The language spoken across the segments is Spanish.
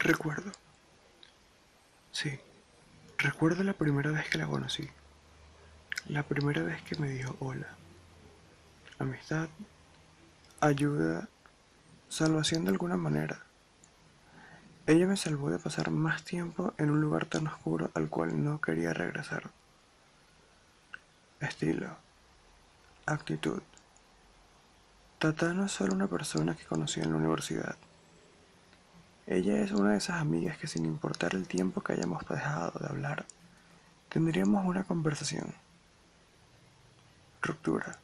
Recuerdo. Sí, recuerdo la primera vez que la conocí. La primera vez que me dijo hola. Amistad, ayuda, salvación de alguna manera. Ella me salvó de pasar más tiempo en un lugar tan oscuro al cual no quería regresar. Estilo, actitud. Tata no es solo una persona que conocí en la universidad. Ella es una de esas amigas que sin importar el tiempo que hayamos dejado de hablar, tendríamos una conversación. Ruptura.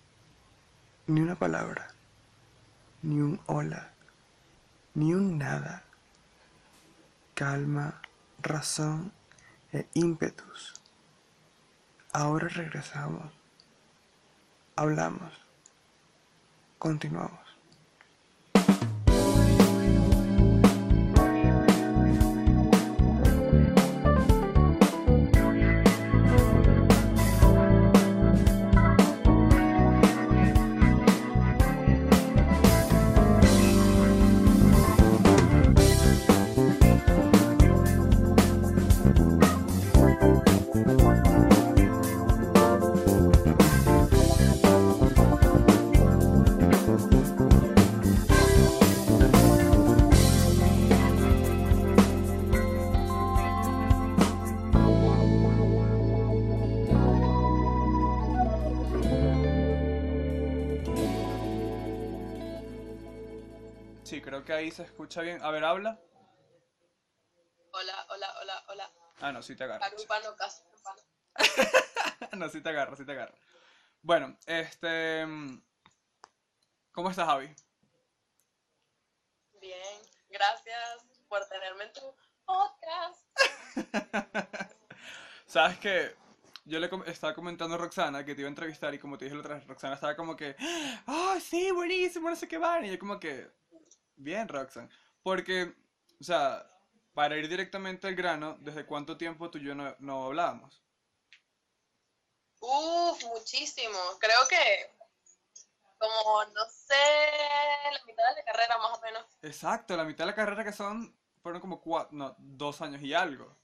Ni una palabra. Ni un hola. Ni un nada. Calma, razón e ímpetus. Ahora regresamos. Hablamos. Continuamos. Sí, creo que ahí se escucha bien. A ver, habla. Hola, hola, hola, hola. Ah, no, sí te agarra. Carupano, Casupano. no, sí te agarra, sí te agarra. Bueno, este... mm, ¿Cómo estás, Javi? Bien, gracias por tenerme en tu podcast. Sabes que yo le com- estaba comentando a Roxana que te iba a entrevistar y como te dije la otra vez, Roxana estaba como que, ¡ah, sí, buenísimo, no sé qué van! Y yo como que, bien, Roxana. Porque, o sea, para ir directamente al grano, ¿desde cuánto tiempo tú y yo no, no hablábamos? Uf, muchísimo. Creo que como, no sé, la mitad de la carrera más o menos. Exacto, la mitad de la carrera que son, fueron como cuatro, no, dos años y algo.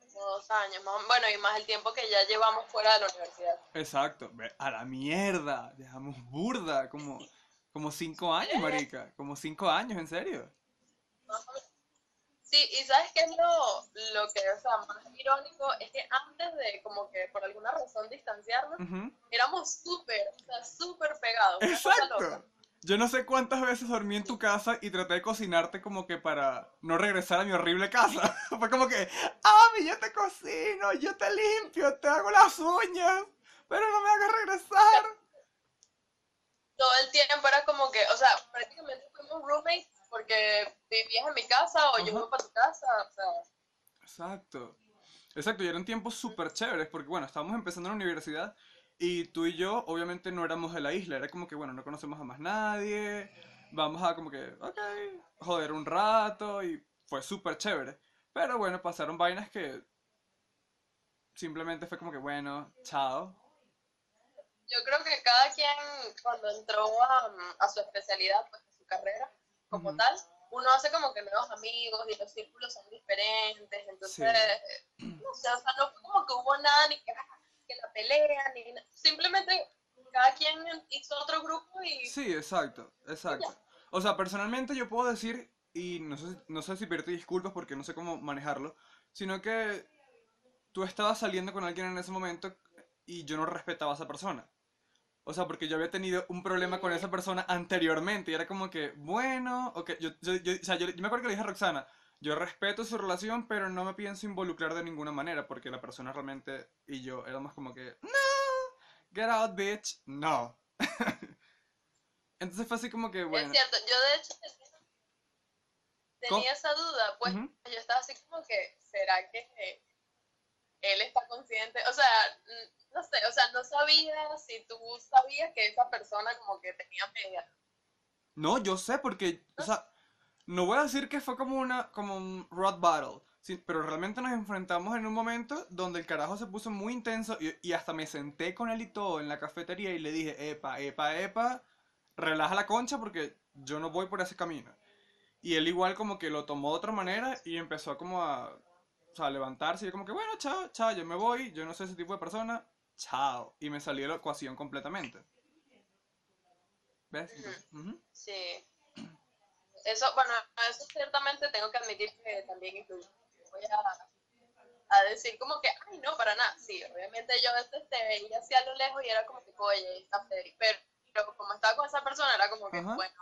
Como dos años más Bueno, y más el tiempo que ya llevamos fuera de la universidad. Exacto, a la mierda, dejamos burda, como, como cinco años, marica, como cinco años, en serio. Sí, y ¿sabes qué es lo, lo que, o sea, más irónico? Es que antes de, como que por alguna razón distanciarnos, éramos súper, o sea, súper pegados. Exacto. Yo no sé cuántas veces dormí en tu casa y traté de cocinarte como que para no regresar a mi horrible casa. Fue como que, Ami, yo te cocino, yo te limpio, te hago las uñas, pero no me hagas regresar. Todo el tiempo era como que, o sea, prácticamente fuimos roommates porque vivías en mi casa o yo iba para tu casa, o sea, Exacto. Exacto, y eran tiempos súper chéveres porque, bueno, estábamos empezando en la universidad y tú y yo obviamente no éramos de la isla, era como que, bueno, no conocemos a más nadie, vamos a como que, ok, joder un rato y fue súper chévere. Pero bueno, pasaron vainas que simplemente fue como que, bueno, chao. Yo creo que cada quien cuando entró a, a su especialidad, pues a su carrera como tal, uno hace como que nuevos amigos y los círculos son diferentes, entonces, no sé, o sea, no fue como que hubo nada ni que, que la pelea, ni simplemente cada quien hizo otro grupo y Sí, exacto, exacto. O sea, personalmente yo puedo decir, y no sé, si- no sé si pedirte disculpas porque no sé cómo manejarlo, sino que tú estabas saliendo con alguien en ese momento y yo no respetaba a esa persona. O sea, porque yo había tenido un problema con esa persona anteriormente y era como que, bueno, ok, yo, yo, yo- o sea, yo, me acuerdo que le dije a Roxana, yo respeto su relación, pero no me pienso involucrar de ninguna manera porque la persona realmente y yo éramos como que, no, get out, bitch, no. Entonces fue así como que, bueno. es cierto, yo de hecho tenía, esa duda, pues yo estaba así como que, ¿será que él está consciente? O sea, no sé, o sea, no sabía si tú sabías que esa persona como que tenía media. No, yo sé porque, o sea, no voy a decir que fue como una, como un rock battle, sí, pero realmente nos enfrentamos en un momento donde el carajo se puso muy intenso y, y hasta me senté con él y todo en la cafetería y le dije, epa, epa, epa, relaja la concha porque yo no voy por ese camino. Y él igual como que lo tomó de otra manera y empezó como a, o sea, a levantarse y yo como que, bueno, chao, chao, yo me voy, yo no soy ese tipo de persona, chao. Y me salió la ecuación completamente. ¿Ves? Entonces, ujú. Sí. Eso, bueno, eso ciertamente tengo que admitir que también influye. Voy a, a decir como que, ay, no, para nada. Sí, obviamente yo a veces te veía así a lo lejos y era como que, oye, está feliz. Pero, pero como estaba con esa persona, era como que, Ajá. bueno,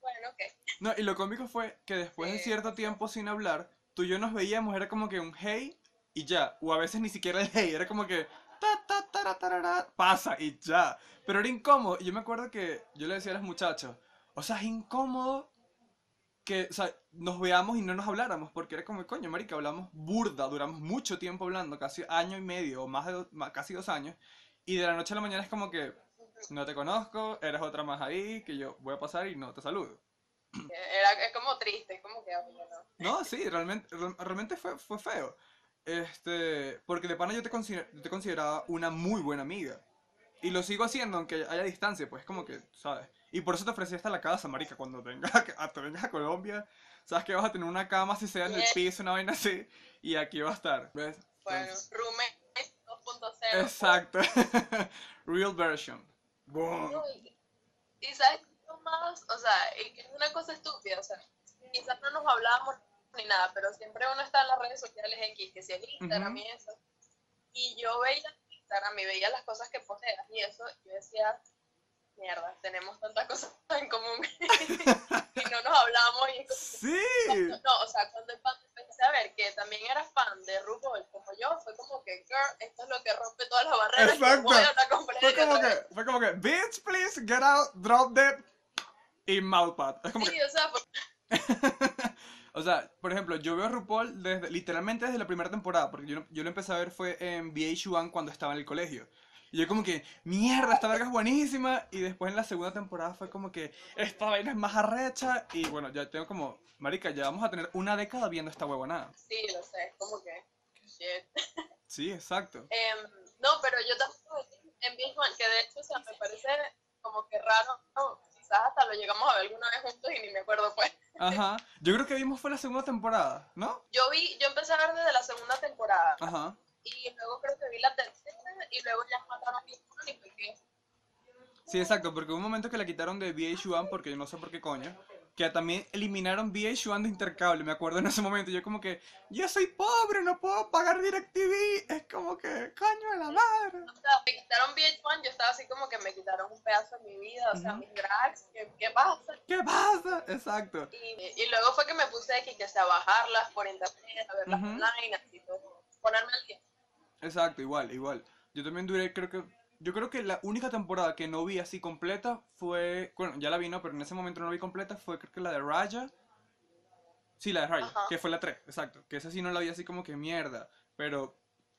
bueno, ok. No, y lo cómico fue que después de Sí. cierto tiempo sin hablar, tú y yo nos veíamos, era como que un hey y ya. O a veces ni siquiera el hey, era como que ta ta pasa y ya. Pero era incómodo. Y yo me acuerdo que yo le decía a los muchachos, o sea, es incómodo que, o sea, nos veamos y no nos habláramos, porque era como, coño, marica, hablamos burda, duramos mucho tiempo hablando, casi año y medio, o más de ma- casi dos años, y de la noche a la mañana es como que, no te conozco, eres otra más ahí, que yo voy a pasar y no te saludo. Era, es como triste, es como que, no. Sí, realmente, re- realmente fue, fue feo. Este, porque de pana yo te, consider- yo te consideraba una muy buena amiga. Y lo sigo haciendo aunque haya distancia, pues como que, ¿sabes? Y por eso te ofrecí hasta la casa, marica, cuando vengas a, te vengas a Colombia, sabes que vas a tener una cama, si sea en el Yeah. piso, una vaina así, y aquí va a estar, ¿ves? Bueno, roommate 2.0. exacto. Real version. Boom. Y, y sabes más, o sea, y que es una cosa estúpida, o sea, quizás no nos hablábamos ni nada, pero siempre uno está en las redes sociales X, que si el Instagram Ujú. y eso. Y yo veía Instagram y veía las cosas que posteas y eso, yo decía, mierda, tenemos tantas cosas en común y no nos hablamos y es Sí. cuando- no, o sea, cuando empecé a ver que también eras fan de RuPaul como yo, fue como que, girl, esto es lo que rompe todas las barreras. Exacto. voy a Fue como que, fue como que, bitch, please, get out, drop dead, y. Es como que, Sí, o sea, fue- O sea, por ejemplo, yo veo a RuPaul desde, literalmente desde la primera temporada, porque yo, yo lo empecé a ver fue en VH1 cuando estaba en el colegio. Y yo como que, mierda, esta verga es buenísima. Y después en la segunda temporada fue como que, esta vaina es más arrecha. Y bueno, ya tengo como, marica, ya vamos a tener una década viendo esta huevonada. sí, lo sé, es como que, shit. Sí, exacto. Em, no, pero yo vi en Big One, que de hecho, o sea, me parece como que raro, no, quizás hasta lo llegamos a ver alguna vez juntos y ni me acuerdo pues. Ajá. Yo creo que vimos fue la segunda temporada, ¿no? Yo vi, yo empecé a ver desde la segunda temporada Ajá. y luego creo que vi la tercera y luego ya mataron a y fue que, Sí, exacto, porque hubo un momento que la quitaron de VH1 porque yo no sé por qué coño. Que también eliminaron VH1 de intercable, me acuerdo en ese momento. Yo como que, yo soy pobre, no puedo pagar DirecTV. Es como que, coño de la madre. o sea, me quitaron VH1, yo estaba así como que me quitaron un pedazo de mi vida, o sea, Ujú. mis drags, ¿qué, qué pasa? ¿Qué pasa? Exacto. Y, y luego fue que me puse aquí que sea a bajarlas por internet, a verlas Ujú. online, así todo, ponerme al día. Exacto, igual, igual. Yo también duré, creo que, yo creo que la única temporada que no vi así completa fue, bueno, ya la vi, ¿no? Pero en ese momento no la vi completa, fue creo que la de Raya. Sí, la de Raya, Ajá. que fue la 3, exacto. Que esa sí no la vi así como que mierda. Pero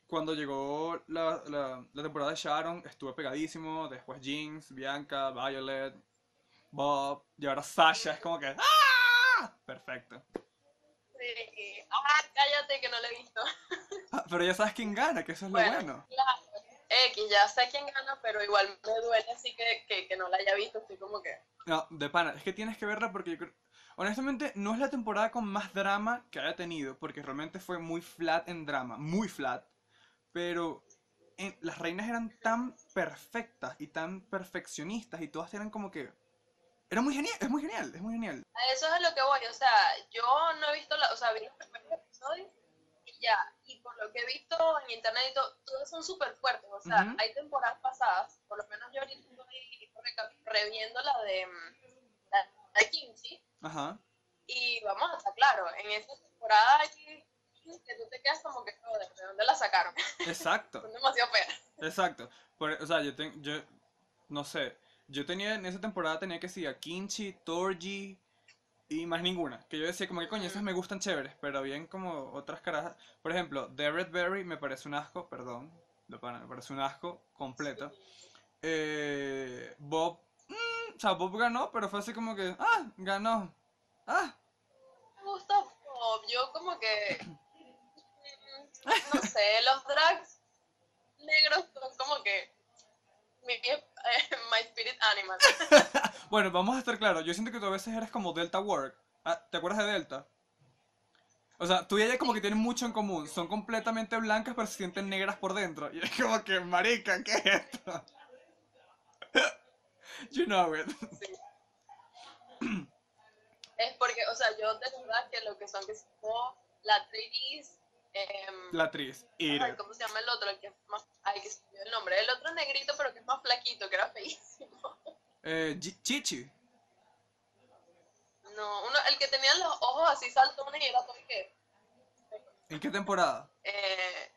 cuando llegó la, la, la temporada de Sharon, estuve pegadísimo. Después Jinx, Bianca, Violet, Bob, y ahora Sasha. Es como que, ¡ah! Perfecto. Sí. Ah, cállate que no lo he visto. Ah, pero ya sabes quién gana, que eso es lo Bueno, bueno. claro. X, ya sé quién gana, pero igual me duele así que, que, que no la haya visto. Estoy como que. No, de pana, es que tienes que verla porque yo creo... Honestamente, no es la temporada con más drama que haya tenido, porque realmente fue muy flat en drama, muy flat. Pero en- las reinas eran tan perfectas y tan perfeccionistas y todas eran como que... Era muy genial, es muy genial, es muy genial. Eso es a lo que voy. O sea, yo no he visto, la, o sea, vi los primeros episodios y ya. Lo que he visto en internet y todo, todos son súper fuertes. O sea, hay temporadas pasadas, por lo menos yo ahorita estoy reviendo la de, mm, la de Kimchi. Ajá, Y vamos a estar claro, en esa temporada hay que tú te quedas como que, joder, ¿de dónde la sacaron? exacto, Son demasiado feas. exacto. Por- o sea, yo, ten- yo, no sé, yo tenía en esa temporada tenía que ser a Kimchi, Torji y más ninguna. Que yo decía como que coño, esas me gustan chéveres, pero bien como otras caras. Por ejemplo, Derek Berry me parece un asco, perdón, me parece un asco completo. Eh, Bob, mm, o sea, Bob ganó, pero fue así como que, ah, ganó. Ah, Me gusta Bob, yo como que, mm, no sé, los drags negros son como que mi, My Spirit Animal. bueno, vamos a estar claros. Yo siento que tú a veces eres como Delta Work. Ah, ¿Te acuerdas de Delta? O sea, tú y ella como que tienen mucho en común. Son completamente blancas, pero se sienten negras por dentro. Y es como que, marica, ¿qué es esto? you know it. Es porque, o sea, yo de verdad que lo que son que son oh, las 3 eh, la actriz. Ay, ¿Cómo se llama el otro? El que es más, ay, que se el nombre. El otro negrito, pero que es más flaquito, que era feísimo. Eh, Chichi. No, uno, el que tenía los ojos así saltones y era todo que. ¿En qué temporada? Eh,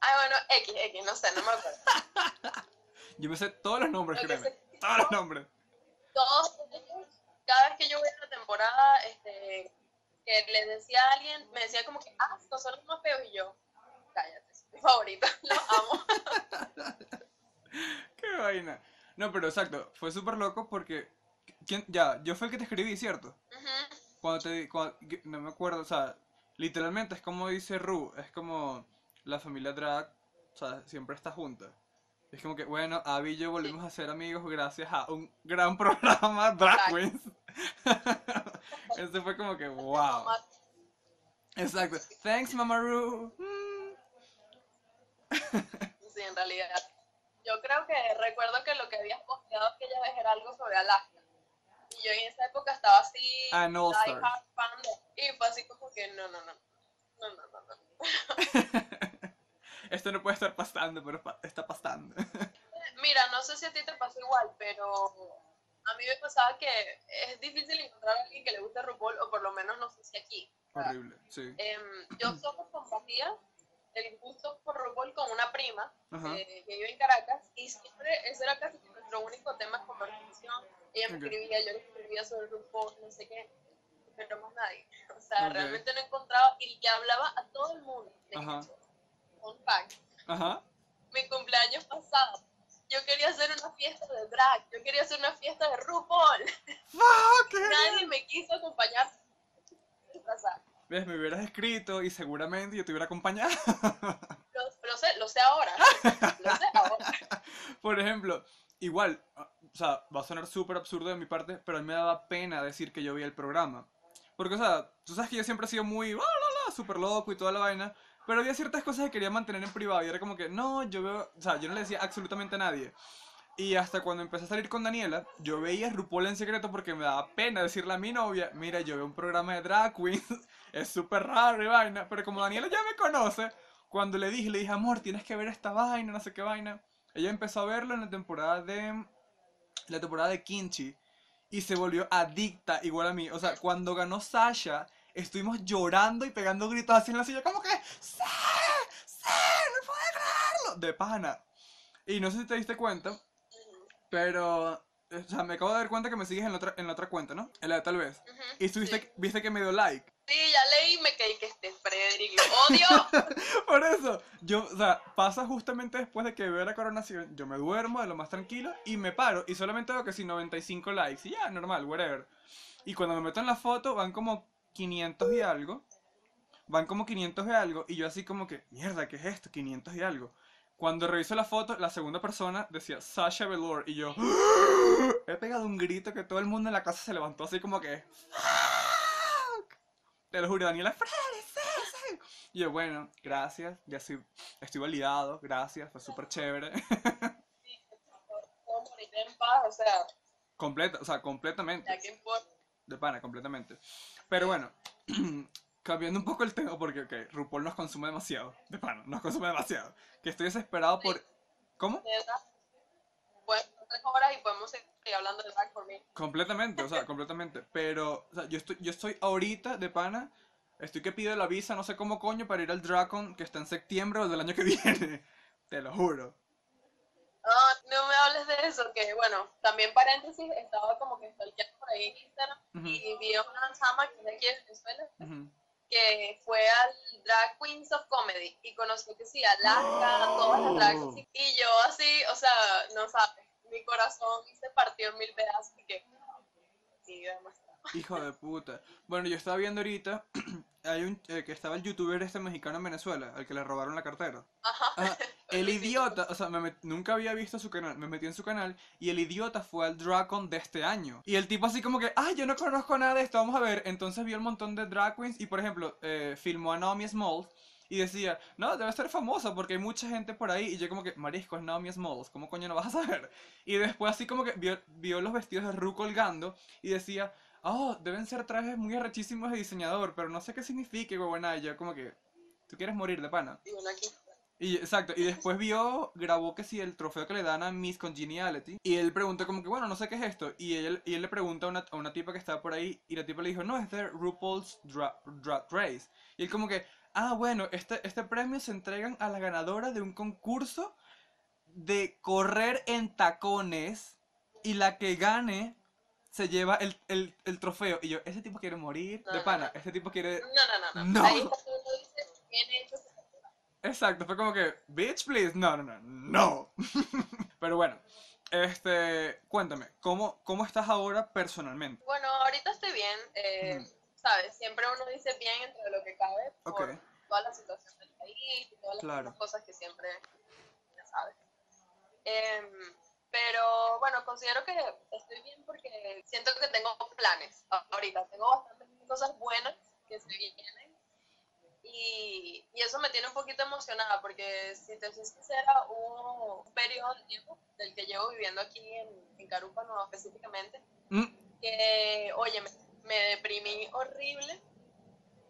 ay, bueno, X, X, no sé, no me acuerdo. Yo me sé todos los nombres, créeme. Todos los nombres. Todos cada vez que yo voy a la temporada, este, que le decía a alguien, me decía como que, ah, estos son los más feos, y yo, cállate, es mi favorito, los amo. Qué vaina. No, pero exacto, fue súper loco porque... ¿quién? Ya, yo fue el que te escribí, ¿cierto? Cuando te... cuando- no me acuerdo, o sea, literalmente es como dice Ru, es como la familia drag, o sea, siempre está junta. Es como que, bueno, Abby y yo volvimos a ser amigos gracias a un gran programa, Drag. Queens. Eso fue como que, wow. Exacto. Thanks, Mama Ru. Mm. Sí, en realidad. Yo creo que recuerdo que lo que habías posteado aquella vez era algo sobre Alaska. Y yo en esa época estaba así, hard fan y fue así como que no, no, no, no, no, no, no. Esto no puede estar pasando, pero está pasando. Mira, no sé si a ti te pasó igual, pero a mí me pasaba que es difícil encontrar a alguien que le guste RuPaul, o por lo menos no sé si aquí. Horrible, sí. Em, yo solo compartía el gusto por RuPaul con una prima eh, que vive en Caracas y siempre ese era casi nuestro único tema de conversación. Ella me Ok. escribía, yo le escribía sobre RuPaul, no sé qué, pero más nadie. O sea, Ok. realmente no encontraba y que hablaba a todo el mundo. De Ajá. hecho, fun fact, Ajá. mi cumpleaños pasado. Yo quería hacer una fiesta de drag, yo quería hacer una fiesta de RuPaul. Fuck. Nadie me quiso acompañar. ¿Ves? Me hubieras escrito y seguramente yo te hubiera acompañado. Lo, lo sé, lo sé ahora. Lo sé ahora. Por ejemplo, igual, ah, o sea, va a sonar súper absurdo de mi parte, pero a mí me daba pena decir que yo vi el programa. Porque, o sea, tú sabes que yo siempre he sido muy, "Ah, la, la", súper loco y toda la vaina, pero había ciertas cosas que quería mantener en privado y era como que, no, yo veo, o sea, yo no le decía absolutamente a nadie. Y hasta cuando empecé a salir con Daniela, yo veía RuPaul en secreto porque me daba pena decirle a mi novia, mira, yo veo un programa de drag queens, es súper raro y vaina, pero como Daniela ya me conoce, cuando le dije, le dije, amor, tienes que ver esta vaina, no sé qué vaina, ella empezó a verlo en la temporada de, la temporada de Kimchi, y se volvió adicta igual a mí, o sea, cuando ganó Sasha, estuvimos llorando y pegando gritos así en la silla, como que, ¡Sí! ¡Sí! ¡No puedo creerlo! De pana. Y no sé si te diste cuenta, pero, o sea, me acabo de dar cuenta que me sigues en la otra, en la otra cuenta, ¿no? En la de tal vez. Ujú, Y estuviste, sí. viste que me dio like. Sí, ya leí y me quedé que este Frederick lo odio. Por eso, yo, o sea, pasa justamente después de que veo la coronación, yo me duermo de lo más tranquilo y me paro y solamente veo que si 95 likes y ya, normal, whatever. Y cuando me meto en la foto van como 500 y algo. Van como 500 y algo y yo así como que, mierda, ¿qué es esto? 500 y algo. Cuando reviso la foto, la segunda persona decía Sasha Velour y yo he pegado un grito que todo el mundo en la casa se levantó así como que "Fuck". Te lo juro, Daniela. Y yo, bueno, gracias, ya estoy, estoy validado, gracias, fue súper chévere. Puedo morir en paz, o sea, Completa, o sea, completamente. De pana, completamente. Pero bueno, cambiando un poco el tema, porque, ok, RuPaul nos consume demasiado. De pana, nos consume demasiado. Que estoy desesperado por... ¿Cómo? Pues tres horas y podemos seguir hablando de drag por mí. Completamente, o sea, completamente. Pero, o sea, yo estoy, yo estoy ahorita de pana, estoy que pido la visa, no sé cómo coño, para ir al Dracon, que está en septiembre o del año que viene. Te lo juro. Ah, no me hables de eso, que bueno, también paréntesis, estaba como que stalkeando por ahí en Instagram Ujú, y vi a una chama que es de aquí de Venezuela ujú. Que fue al Drag Queens of Comedy y conoció que sí, Alaska, todas las drag queens, y yo así, o sea, no sabes, mi corazón se partió en mil pedazos y que sí, demasiado. Hijo de puta. Bueno, yo estaba viendo ahorita, hay un, eh, que estaba el youtuber este mexicano en Venezuela, al que le robaron la cartera. Ajá, Ajá, el idiota, o sea, me met- nunca había visto su canal, me metí en su canal y el idiota fue al Dracon de este año. Y el tipo así como que, ah, yo no conozco nada de esto, vamos a ver. Entonces vio un montón de drag queens y, por ejemplo, eh, filmó a Naomi Smalls y decía, no, debe ser famosa porque hay mucha gente por ahí. Y yo como que, marisco, es Naomi Smalls, ¿cómo coño no vas a saber? Y después así como que vio, vio los vestidos de Ru colgando y decía, oh, deben ser trajes muy arrechísimos de diseñador, pero no sé qué significa, huevona. Y yo como que, tú quieres morir de pana. Y uno aquí. Y, exacto, y después vio, grabó que si el trofeo que le dan a Miss Congeniality, y él preguntó como que, bueno, no sé qué es esto, y él, y él le pregunta a una, a una tipa que estaba por ahí, y la tipa le dijo, no, es de RuPaul's Dra- Drag Race. Y él como que, ah, bueno, este, este premio se entregan a la ganadora de un concurso de correr en tacones, y la que gane se lleva el, el, el trofeo. Y yo, ese tipo quiere morir No, de pana, no. este tipo quiere... No, no, no, no. Ahí está cuando uno dice, bien hecho. Exacto, fue como que, bitch, please. No, no, no, no. Pero bueno, este, cuéntame, ¿cómo, cómo estás ahora personalmente? Bueno, ahorita estoy bien. eh. ¿Sabes? Siempre uno dice bien entre lo que cabe por Ok. toda la situación del país y todas las Claro. cosas que siempre, ya sabes. Em, pero bueno, considero que estoy bien porque siento que tengo planes ahorita. Tengo bastantes cosas buenas que se vienen. Y, y eso me tiene un poquito emocionada porque si te soy sincera, hubo un periodo de tiempo del que llevo viviendo aquí en, en Carúpano específicamente Mm, que, oye, me, me deprimí horrible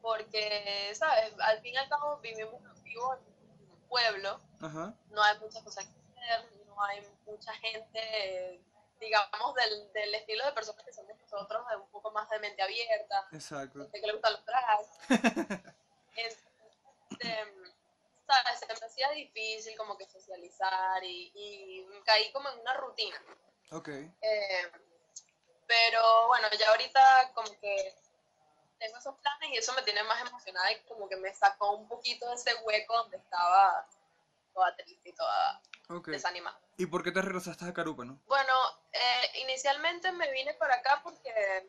porque, ¿sabes? Al fin y al cabo vivimos, en un pueblo, ajá, no hay muchas cosas que hacer, no hay mucha gente, digamos, del, del estilo de personas que somos nosotros, de un poco más de mente abierta, exacto. gente que le gustan los drags. Entonces, ¿sabes? Se me hacía difícil como que socializar y, y caí como en una rutina. Ok, Eh, pero bueno, ya ahorita como que tengo esos planes y eso me tiene más emocionada y como que me sacó un poquito de ese hueco donde estaba toda triste y toda ok. desanimada. ¿Y por qué te regresaste a Carúpano? Bueno, eh, inicialmente me vine para acá porque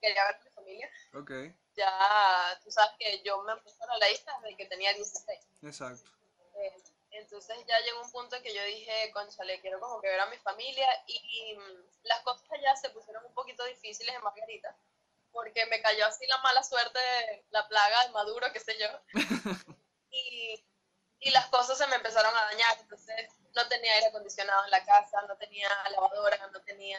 quería ver a mi familia. Ok, Ya tú sabes que yo me puse a la isla desde que tenía 16. exacto. Eh, entonces ya llegó un punto en que yo dije, conchale, quiero como que ver a mi familia y, mm, las cosas allá se pusieron un poquito difíciles en Margarita porque me cayó así la mala suerte, la plaga de Maduro, qué sé yo. y, y las cosas se me empezaron a dañar, entonces no tenía aire acondicionado en la casa, no tenía lavadora, no tenía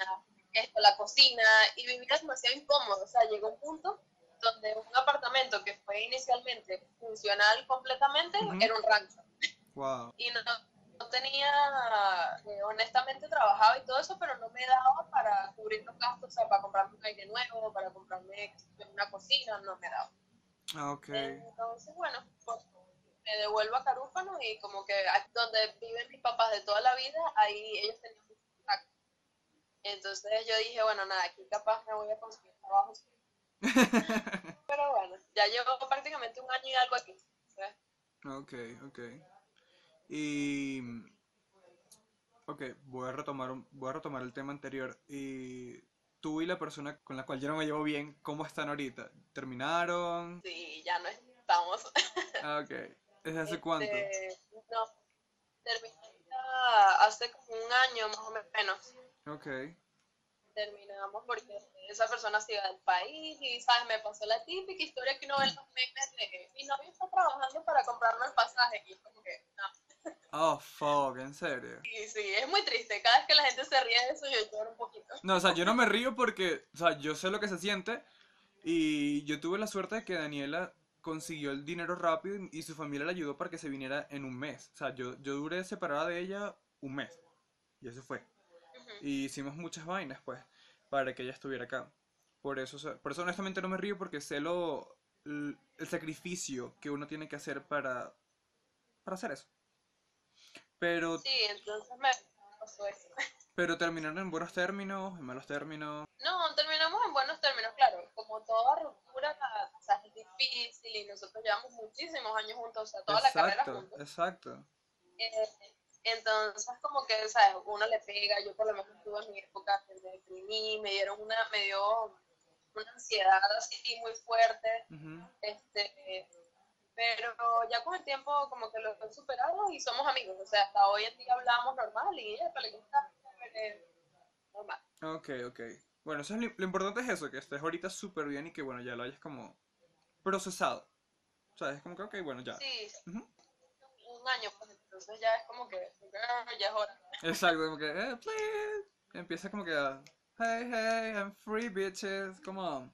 esto, la cocina y vivía demasiado incómodo, o sea, llegó un punto donde un apartamento que fue inicialmente funcional completamente Ujú. era un rancho Wow. y no, no tenía, eh, honestamente trabajaba y todo eso, pero no me daba para cubrir los gastos, o sea, para comprarme un aire nuevo, para comprarme una cocina, no me daba. Ah, ok. Entonces, bueno, pues me devuelvo a Carúpano y como que donde viven mis papás de toda la vida, ahí ellos tenían mucho contacto. Entonces yo dije, bueno, nada, aquí capaz me voy a conseguir trabajo. Pero bueno, ya llevo prácticamente un año y algo aquí. ¿sabes? Ok, ok. Y... Ok, voy a retomar, un- voy a retomar el tema anterior. Y tú y la persona con la cual yo no me llevo bien, ¿cómo están ahorita? ¿Terminaron? Sí, ya no estamos. Ah, ok. ¿Desde hace cuánto? Este, no, terminé hace como un año más o menos. Ok. Terminamos porque esa persona se iba del país y, ¿sabes? Me pasó la típica historia que uno ve en los memes de mi novio está trabajando para comprarme el pasaje y es como que, no. Oh, fuck, en serio. Y sí, es muy triste. Cada vez que la gente se ríe de eso, yo lloro un poquito. No, o sea, yo no me río porque, o sea, yo sé lo que se siente y yo tuve la suerte de que Daniela consiguió el dinero rápido y y su familia le ayudó para que se viniera en un mes. O sea, yo, yo duré separada de ella un mes y eso fue. Y hicimos muchas vainas, pues, para que ella estuviera acá. Por eso, por eso honestamente no me río porque sé lo, el, el sacrificio que uno tiene que hacer para, para hacer eso. Pero, Sí, entonces me pasó eso. pero terminaron en buenos términos, en malos términos. No, terminamos en buenos términos, claro. Como toda ruptura, o sea, es difícil y nosotros llevamos muchísimos años juntos, o sea, toda la carrera Exacto, juntos. exacto. Eh, entonces, como que, ¿sabes? Uno le pega, yo por lo menos tuve en mi época me deprimí, me dieron una, me dio una ansiedad así muy fuerte, Ujú. este, pero ya con el tiempo como que lo he superado y somos amigos, o sea, hasta hoy en día hablamos normal y ella le gusta normal. Ok, ok. Bueno, eso es lo, lo importante es eso, que estés ahorita súper bien y que bueno, ya lo hayas como procesado. O sea, es como que, ok, bueno, ya. Sí, Ujú. un año, pues entonces ya es como que ah, ya es hora. Exacto, como que, eh, please. Empieza como que, hey, hey, I'm free, bitches, come on.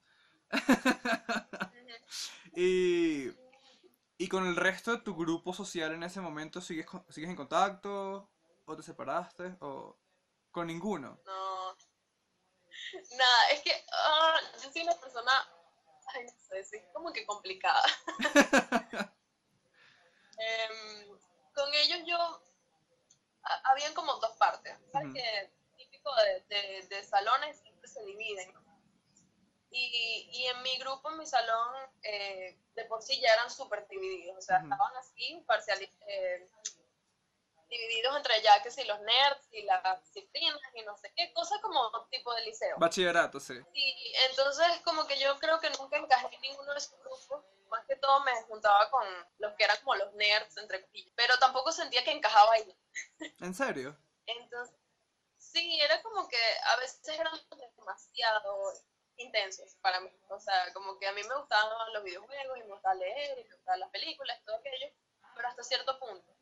y, y con el resto de tu grupo social en ese momento, ¿sigues, ¿sigues en contacto? ¿O te separaste? ¿O con ninguno? No. Nada, es que ah, yo soy una persona, ay, no sé, sí, como que complicada. Em, con ellos yo, ha- habían como dos partes. ¿Sabes Ujú. que típico de, de, de salones siempre se dividen? Y, y en mi grupo, en mi salón, eh, de por sí ya eran súper divididos. O sea, estaban así, parciali- eh, divididos entre ya que si los nerds y las disciplinas y no sé qué, cosas como tipo de liceo. Bachillerato, sí. Y entonces como que yo creo que nunca encajé en ninguno de esos grupos. Más que todo me juntaba con los que eran como los nerds, entre comillas. Pero tampoco sentía que encajaba ahí. ¿En serio? Entonces, sí, era como que a veces eran demasiado intensos para mí. O sea, como que a mí me gustaban los videojuegos y me gustaba leer y me gustaban las películas y todo aquello, pero hasta cierto punto.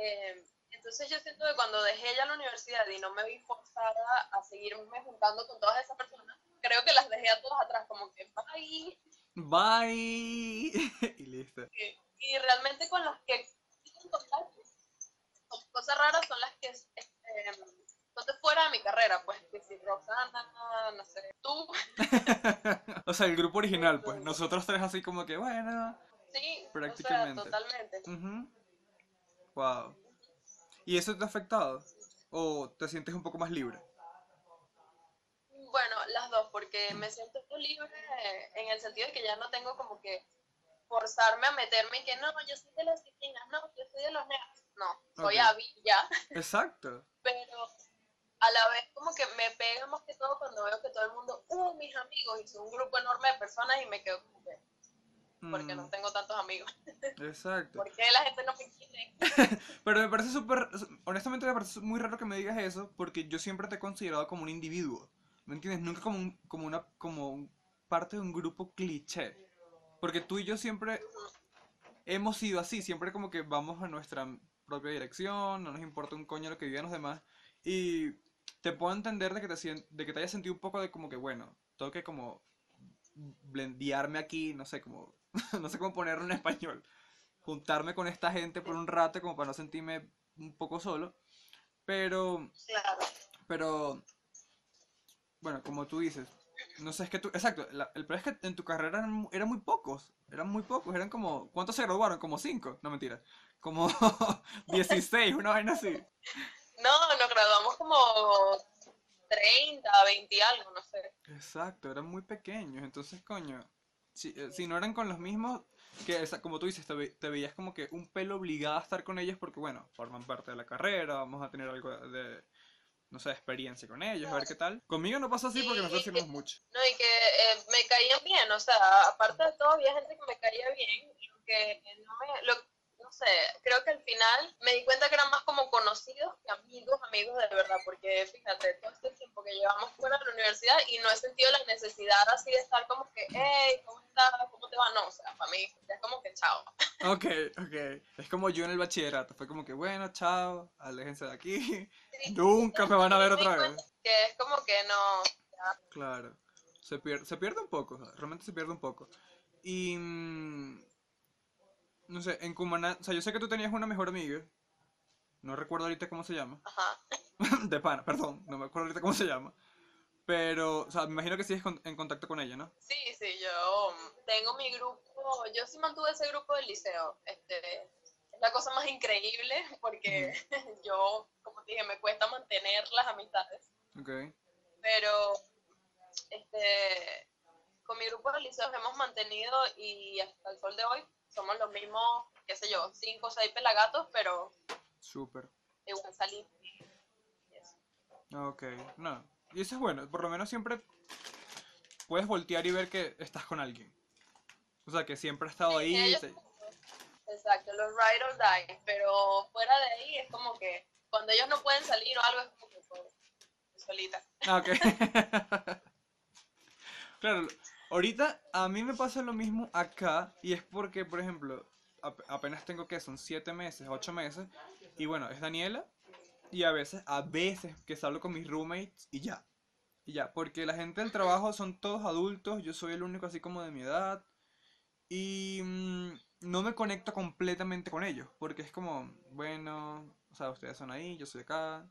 Eh, entonces yo siento que cuando dejé ya la universidad y no me vi forzada a seguirme juntando con todas esas personas, creo que las dejé a todas atrás, como que bye. Bye. y listo. Y, y realmente con las que son cosas raras son las que eh, son de fuera de mi carrera, pues, que si Roxana, no sé, tú, o sea, el grupo original, pues. Nosotros tres así como que, bueno. sí, o sea, Prácticamente. totalmente. Ujú. Wow. ¿Y eso te ha afectado? ¿O te sientes un poco más libre? Bueno, las dos, porque me siento libre en el sentido de que ya no tengo como que forzarme a meterme y que no, yo soy de las disciplinas, no, yo soy de los nerds. No, soy Ok. Abby ya, Exacto. pero a la vez como que me pega más que todo cuando veo que todo el mundo, uh, mis amigos, y son un grupo enorme de personas y me quedo como que, porque no Mm, tengo tantos amigos, exacto. ¿por qué la gente no me quiere? Pero me parece súper, honestamente me parece muy raro que me digas eso porque yo siempre te he considerado como un individuo, ¿me entiendes? Nunca como, un- como una, como un- parte de un grupo cliché. Porque tú y yo siempre hemos sido así, siempre como que vamos a nuestra propia dirección, no nos importa un coño lo que digan los demás. Y te puedo entender de que te, de que te hayas sentido un poco de como que, bueno, tengo que como blendearme aquí, no sé, como, no sé cómo ponerlo en español juntarme con esta gente por un rato como para no sentirme un poco solo. Pero, Claro, pero, bueno, como tú dices, no sé, es que tú, exacto, la- el problema es que en tu carrera eran, eran muy pocos, eran muy pocos, eran como, ¿cuántos se graduaron? Como cinco, no mentira, como 16, una vaina así. no, nos graduamos como 30, 20 y algo, no sé. Exacto, eran muy pequeños, entonces, coño, si, eh, si no eran con los mismos, que como tú dices, te, te veías como que un pelo obligado a estar con ellos porque, bueno, forman parte de la carrera, vamos a tener algo de, no sé, experiencia con ellos, a ver qué tal. Conmigo no pasó así porque Y- nosotros y hicimos mucho. No, y que eh, me caían bien, o sea, aparte de todo, había gente que me caía bien, y lo que no me, lo, no sé, creo que al final me di cuenta que eran más como conocidos que amigos, amigos de verdad, porque fíjate, todo este tiempo que llevamos fuera de la universidad y no he sentido la necesidad así de estar como que, hey, ¿cómo estás? ¿Cómo te va? No, o sea, para mí ya es como que chao. Ok, ok. Es como yo en el bachillerato, fue como que, bueno, chao, aléjense de aquí, nunca me van a ver otra vez. Que es como que no, Claro, se pierde, se pierde un poco, realmente se pierde un poco. Y... No sé, en Cumaná, o sea, yo sé que tú tenías una mejor amiga, no recuerdo ahorita cómo se llama, ajá. de pana, perdón, no me acuerdo ahorita cómo se llama, pero, o sea, me imagino que sigues con- en contacto con ella, ¿no? Sí, sí, yo mm, tengo mi grupo, yo sí mantuve ese grupo del liceo. Este, es la cosa más increíble porque yo, como te dije, me cuesta mantener las amistades, Ok, pero este, con mi grupo del liceo hemos mantenido y hasta el sol de hoy somos los mismos, qué sé yo, cinco o seis pelagatos, pero súper. igual salimos. y eso. Ok, no. Y eso es bueno, por lo menos siempre puedes voltear y ver que estás con alguien. O sea, que siempre ha estado Sí, ahí. ellos te- Exacto, los ride or die, pero fuera de ahí es como que cuando ellos no pueden salir o algo es como que solita. Ah, ok. claro, ahorita a mí me pasa lo mismo acá y es porque, por ejemplo, ap- apenas tengo que son siete meses, ocho meses y bueno, es Daniela y a veces, a veces que salgo con mis roommates y ya. Y ya, porque la gente del trabajo son todos adultos, yo soy el único así como de mi edad y mm, no me conecto completamente con ellos, porque es como, bueno, o sea, ustedes son ahí, yo soy acá.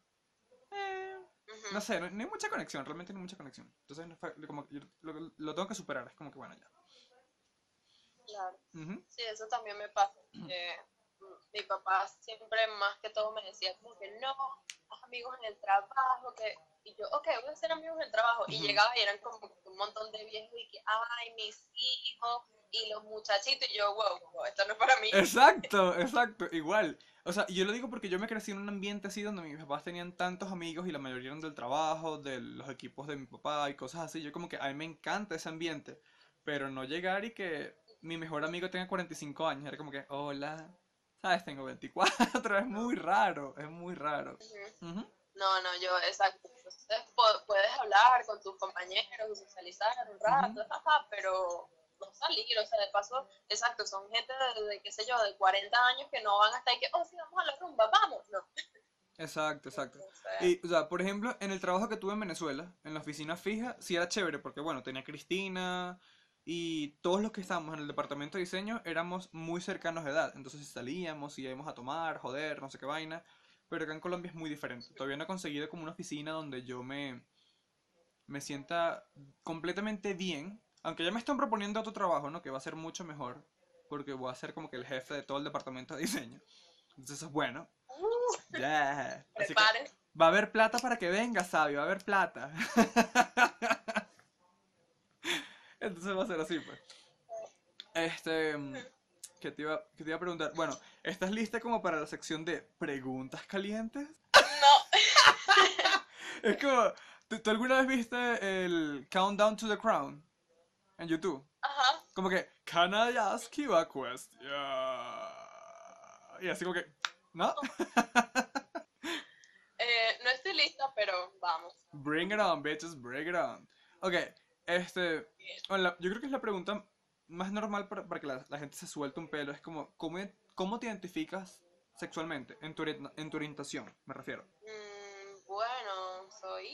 No sé, no, no hay mucha conexión, realmente no hay mucha conexión. Entonces, no como yo lo, lo tengo que superar, es como que bueno, ya. Claro. Ujú, Sí, eso también me pasa. mm, mi papá siempre más que todo me decía como que no, haz amigos en el trabajo, que y yo, ok, voy a hacer amigos en el trabajo. Y llegaba y eran como un montón de viejos y que, ay, mis hijos y los muchachitos. Y yo, wow, wow, esto no es para mí. Exacto, exacto, igual. O sea, yo lo digo porque yo me crecí en un ambiente así donde mis papás tenían tantos amigos y la mayoría eran del trabajo, de los equipos de mi papá y cosas así. Yo como que a mí me encanta ese ambiente, pero no llegar y que mi mejor amigo tenga 45 años. Era como que, hola, sabes, tengo 24, es muy raro, es muy raro. No, no, yo, exacto. Entonces puedes hablar con tus compañeros, socializar un rato, ajá, pero no salir, o sea, de paso, exacto, son gente de, de, qué sé yo, de 40 años que no van hasta ahí que, oh, sí, vamos a la rumba, vamos, no. Exacto, exacto. Y, o sea, por ejemplo, en el trabajo que tuve en Venezuela, en la oficina fija, sí era chévere, porque bueno, tenía a Cristina y todos los que estábamos en el departamento de diseño éramos muy cercanos de edad. Entonces salíamos íbamos a tomar, joder, no sé qué vaina. Pero acá en Colombia es muy diferente. Todavía no he conseguido como una oficina donde yo me, me sienta completamente bien. Aunque ya me están proponiendo otro trabajo, ¿no? Que va a ser mucho mejor. Porque voy a ser como que el jefe de todo el departamento de diseño. Entonces eso es bueno. uh, Yeah. Así que-. Va a haber plata para que venga, sabio, va a haber plata. Entonces va a ser así, pues. Este, mm, ¿qué te iba, qué te iba a preguntar? Bueno, ¿estás lista como para la sección de preguntas calientes? No, Es como, ¿tú, tú alguna vez viste el Countdown to the Crown en YouTube? ajá, Como que, can I ask you a question? Y así como que, ¿no? eh, no estoy lista, pero vamos. Bring it on, bitches, bring it on. Ok, este. bueno, yo creo que es la pregunta más normal para, para que la, la gente se suelte un pelo. Es como, ¿cómo, cómo te identificas sexualmente? En tu, en tu orientación, me refiero. Mm,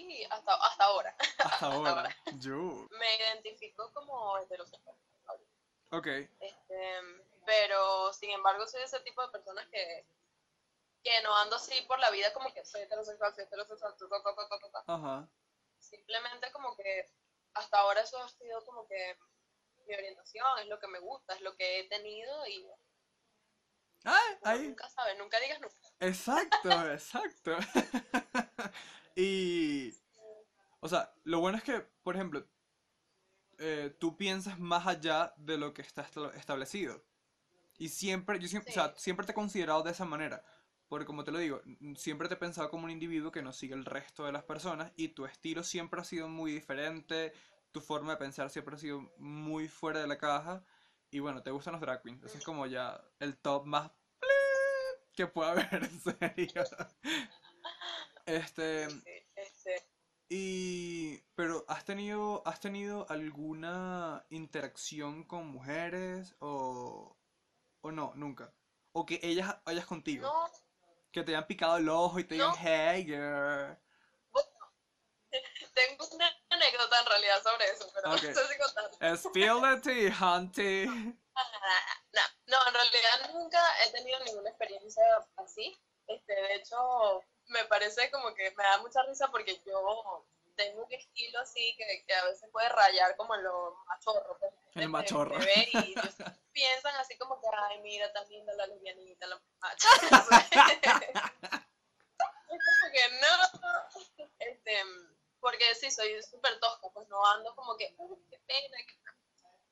soy hasta, hasta ahora. Hasta ahora. Yo. Me identifico como heterosexual. Ok, Este, pero sin embargo soy ese tipo de personas que, que no ando así por la vida como que soy heterosexual, soy heterosexual, ajá. simplemente como que hasta ahora eso ha sido como que mi orientación, es lo que me gusta, es lo que he tenido y Ah, ahí. nunca sabe, nunca digas nunca. Exacto, exacto. y, o sea, lo bueno es que, por ejemplo, eh, tú piensas más allá de lo que está esta- establecido. Y siempre, yo siempre, o sea, siempre te he considerado de esa manera. Porque como te lo digo, siempre te he pensado como un individuo que no sigue el resto de las personas y tu estilo siempre ha sido muy diferente, tu forma de pensar siempre ha sido muy fuera de la caja. Y bueno, te gustan los drag queens. Ese es como ya el top más que pueda haber, en serio. Este, Sí, este, y, pero ¿has tenido, has tenido alguna interacción con mujeres o, o no, nunca? O que ellas, ellas contigo, no, que te hayan picado el ojo y te digan, No. hey girl. tengo una anécdota en realidad sobre eso, pero Ok. no sé si contar. Spill the tea, hunty. No, no, en realidad nunca he tenido ninguna experiencia así. Este, de hecho, me parece como que me da mucha risa porque yo tengo un estilo así que, que a veces puede rayar como en lo machorro. pues, el machorro. me y ellos piensan así como que, ay, mira, tan linda la lesbianita, la macha. es como que no. Este, porque sí, soy súper tosca, pues no ando como que, uy, qué pena. qué pena".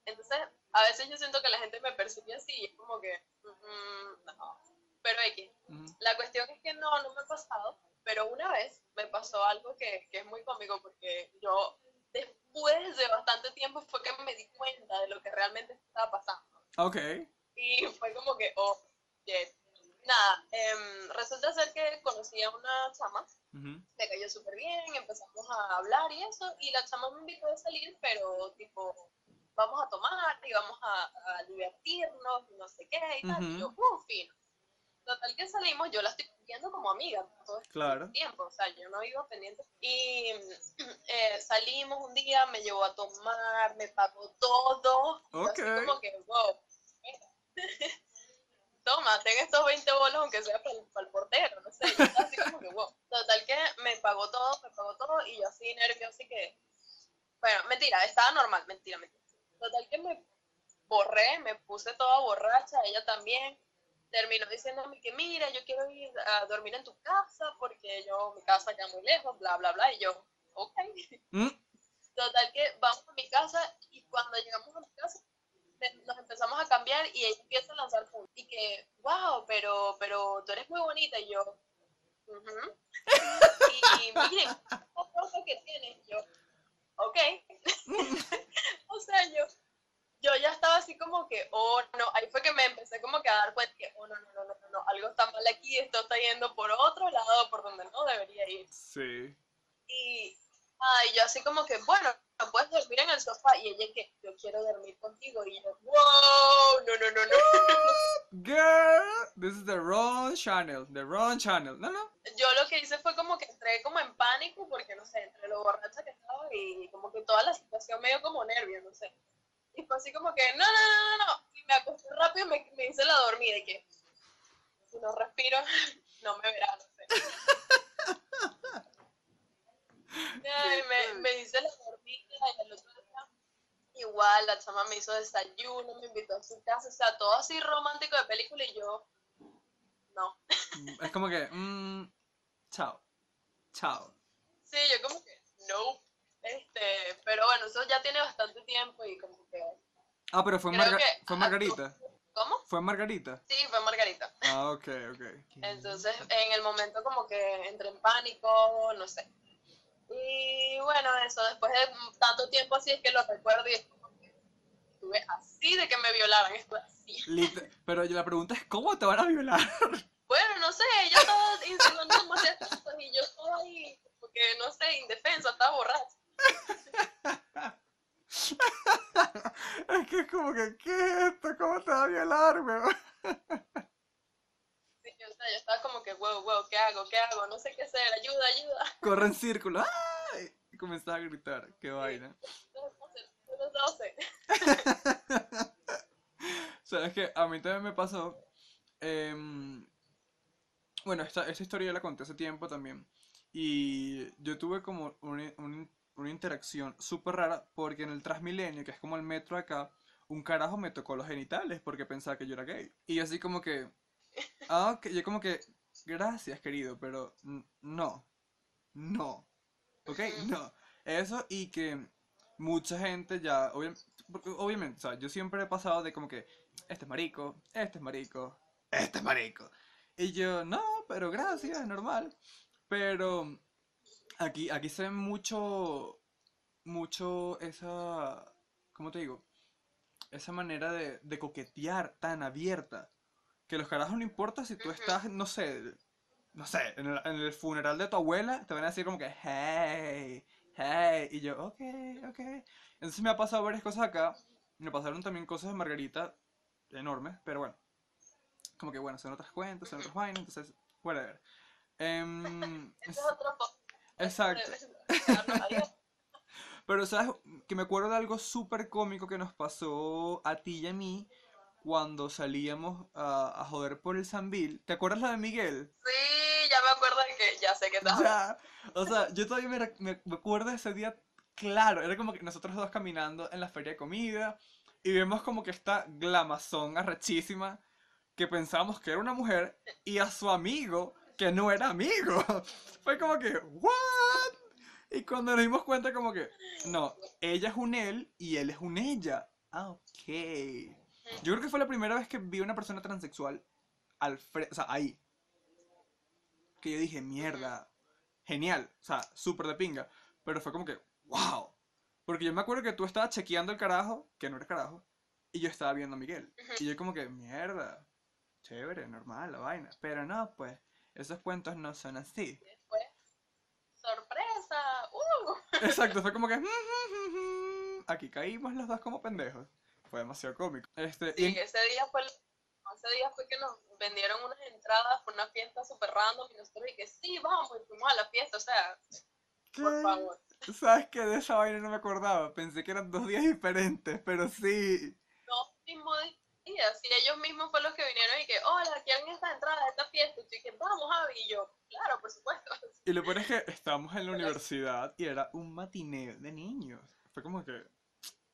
Entonces, a veces yo siento que la gente me percibe así y es como que, mm, no. Pero X. Ujú. La cuestión es que no, no me ha pasado, pero una vez me pasó algo que, que es muy cómico porque yo después de bastante tiempo fue que me di cuenta de lo que realmente estaba pasando. Ok, Y, fue como que, oh, yeah. Nada, em, resulta ser que conocí a una chama, Ujú. me cayó súper bien, empezamos a hablar y eso, y la chama me invitó a salir, pero tipo, vamos a tomar y vamos a, a divertirnos, no sé qué, y tal. Y yo, uh, fino. Total que salimos, yo la estoy viendo como amiga todo este Claro. tiempo, o sea, yo no iba pendiente. Y eh, salimos un día, me llevó a tomar, me pagó todo. y así como que, wow. Toma, ten estos 20 bolos, aunque sea para el, portero, no sé. Yo así como que, wow. Total que me pagó todo, me pagó todo, y yo así nerviosa y que. Bueno, mentira, estaba normal, mentira, mentira. Total que me borré, me puse toda borracha, ella también. Terminó diciéndome que, mira, yo quiero ir a dormir en tu casa porque yo, mi casa queda muy lejos, bla, bla, bla. Y yo, ok. Mm, Total que vamos a mi casa y cuando llegamos a mi casa nos empezamos a cambiar y ella empieza a lanzar puntos. Y que, wow, pero, pero tú eres muy bonita. Y yo. Y miren, esta cosa que tienes. Y yo, ok. o sea, yo, yo ya estaba así como que, oh no, ahí fue que me empecé como que a dar cuenta que, oh no, no, no, no, no, algo está mal aquí, esto está yendo por otro lado, por donde no debería ir. Sí. Y ay, yo así como que, bueno, no puedes dormir en el sofá. Y ella que, yo quiero dormir contigo. Y yo, wow, no, no, no, no. Girl, this is the wrong channel. The wrong channel. No, no. Yo lo que hice fue como que entré como en pánico porque, no sé, entre lo borracha que estaba y como que toda la situación medio como nervio, no sé. Y fue así como que, no, no, no, no, no. Y me acosté rápido y me, me hice la dormida y que, si no respiro, no me verá, no sé. Ay, me, me hice la dormida y el otro día igual, la chama me hizo desayuno, me invitó a su casa, o sea, todo así romántico de película y yo, no. Es como que, mm, chao. Chao. Sí, yo como que, no. Este, pero bueno, eso ya tiene bastante tiempo y como que, Ah, pero fue, Creo Marga- que- fue ajá, Margarita. ¿cómo? Fue Margarita. Sí, fue Margarita. Ah, ok, ok. Entonces, en el momento como que entré en pánico, no sé. Y bueno, eso, después de tanto tiempo así es que lo recuerdo y es como que estuve así de que me violaran, estuve así. Lit- pero la pregunta es, ¿cómo te van a violar? Bueno, no sé, ella estaba insinuando demasiadas cosas y yo estaba ahí, porque no sé, indefensa, estaba borracha. es que es como que, ¿qué es esto? ¿Cómo te va a violar, weón? Sí, o sea, yo estaba como que, wow, wow, ¿qué hago? ¿Qué hago? No sé qué hacer, ayuda, ayuda. Corre en círculo. Y comenzaba a gritar. Qué vaina. Los 12. Sabes que a mí también me pasó. em, bueno, esta, esta historia ya la conté hace tiempo también. Y yo tuve como una, un- una interacción súper rara porque en el Transmilenio, que es como el metro acá, un carajo me tocó los genitales porque pensaba que yo era gay. Y yo así como que. Ah, ok, yo como que. Gracias, querido, pero no. No. ¿Ok? No. Eso y que mucha gente ya. obviamente, o sea, yo siempre he pasado de como que. Este es marico, este es marico, este es marico. Y yo, no, pero gracias, normal. Pero aquí, aquí se ve mucho, mucho esa, ¿cómo te digo? Esa manera de, de coquetear tan abierta. Que los carajos no importa si tú estás, no sé, no sé, en el, en el funeral de tu abuela, te van a decir como que, hey, hey. Y yo, ok, ok. Entonces me ha pasado varias cosas acá. Me pasaron también cosas de Margarita enormes, pero bueno. Como que bueno, son otras cuentas, son otras vainas, entonces, whatever. Ese es otro exacto. Pero sabes que me acuerdo de algo súper cómico que nos pasó a ti y a mí cuando salíamos a, a joder por el Sambil. ¿Te acuerdas la de Miguel? Sí, ya me acuerdo de que ya sé que. Ya. O sea, yo todavía me, me acuerdo de ese día claro. Era como que nosotros dos caminando en la feria de comida y vemos como que esta glamazón arrechísima que pensábamos que era una mujer y a su amigo que no era amigo. Fue como que, ¿what? Y cuando nos dimos cuenta como que, no, ella es un él y él es un ella. Ah, ok. Yo creo que fue la primera vez que vi a una persona transexual al frente, o sea, ahí. Que yo dije, mierda, genial, o sea, súper de pinga. Pero fue como que, wow. Porque yo me acuerdo que tú estabas chequeando el carajo, que no era carajo, y yo estaba viendo a Miguel. Y yo como que, mierda, chévere, normal la vaina. Pero no, pues, esos cuentos no son así. Y después, sorpresa, ¡uh! Exacto, fue como que, aquí caímos los dos como pendejos. Fue demasiado cómico. Este, y ese día fue, ese día fue que nos vendieron unas entradas por una fiesta súper random y nosotros que sí, vamos, y fuimos a la fiesta, o sea, por ¿qué? favor. ¿Sabes qué? De esa vaina no me acordaba. Pensé que eran dos días diferentes, pero sí. Mismo si ellos mismos fueron los que vinieron y que, hola, ¿quieren estas entradas de esta fiesta? Y y que, vamos, Javi, y yo, claro, por supuesto. Y lo peor es que estábamos en la universidad y era un matineo de niños. Fue como que,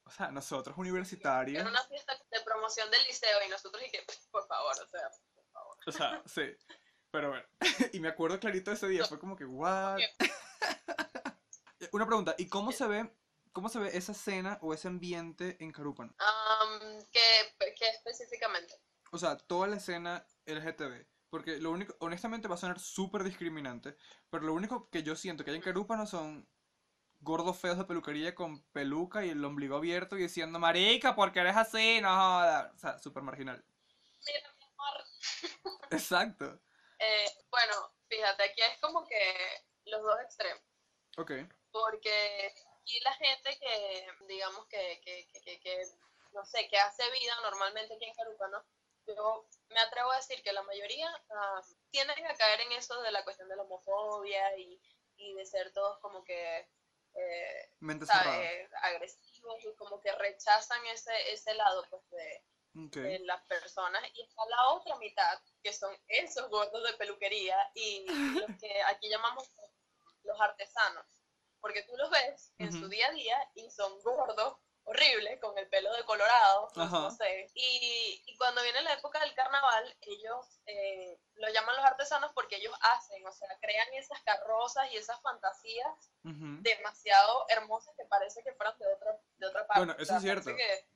o sea, nosotros universitarios, Era una fiesta de promoción del liceo y nosotros y que, por favor, o sea, por favor. o sea, sí. Pero bueno, y me acuerdo clarito ese día, fue como que, what? Una pregunta, ¿y cómo se ve, cómo se ve esa escena o ese ambiente en Carúpano? Am, ¿qué, ¿Qué específicamente? O sea, toda la escena LGTB. Porque lo único, honestamente va a sonar súper discriminante, pero lo único que yo siento que hay en Carúpano son gordos feos de peluquería con peluca y el ombligo abierto y diciendo, marica, porque eres así, no jodas". O sea, súper marginal. Mira, mi amor. Exacto. Eh, bueno, fíjate, aquí es como que los dos extremos. Ok. porque aquí la gente que, digamos que, que, que, que- que, no sé, que hace vida normalmente aquí en Carúpano, yo me atrevo a decir que la mayoría ah, tienden a caer en eso de la cuestión de la homofobia y, y de ser todos como que, eh, agresivos y como que rechazan ese, ese lado pues de, las personas. Y está la otra mitad que son esos gordos de peluquería y los que aquí llamamos los artesanos. Porque tú los ves en su día a día y son gordos horribles con el pelo decolorado no Ajá. sé y, y cuando viene la época del carnaval ellos eh, lo llaman los artesanos porque ellos hacen o sea crean esas carrozas y esas fantasías demasiado hermosas que parece que fueran de otra de otra parte Bueno, O eso sea, es cierto. que-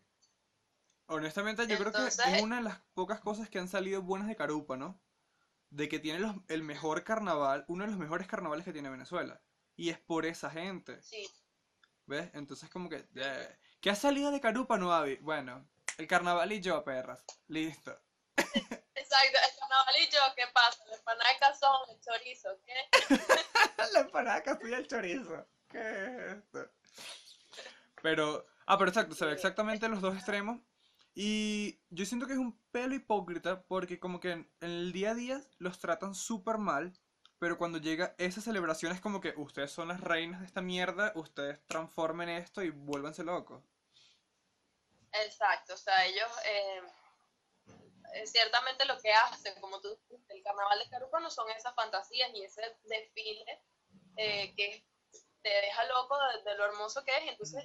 Honestamente, yo creo que es una de las pocas cosas que han salido buenas de Carúpano, de que tiene los- el mejor carnaval, uno de los mejores carnavales que tiene Venezuela. Y es por esa gente. sí ¿Ves? Entonces como que... eh, ¿Qué ha salido de Carúpano, Avi? Bueno, el carnaval y yo, perras. Listo. Exacto, el carnaval y yo, ¿qué pasa? La empanada de cazón, el chorizo, ¿qué? La empanada castilla el chorizo. ¿Qué es esto? Pero... Ah, pero exacto, se ve exactamente los dos extremos. Y yo siento que es un pelo hipócrita porque como que en en el día a día los tratan súper mal, pero cuando llega esa celebración es como que ustedes son las reinas de esta mierda, ustedes transformen esto y vuélvanse locos. Exacto, o sea, ellos eh, eh, ciertamente lo que hacen, como tú el carnaval de Carúpano son esas fantasías y ese desfile eh, que te deja loco de, de lo hermoso que es. Entonces,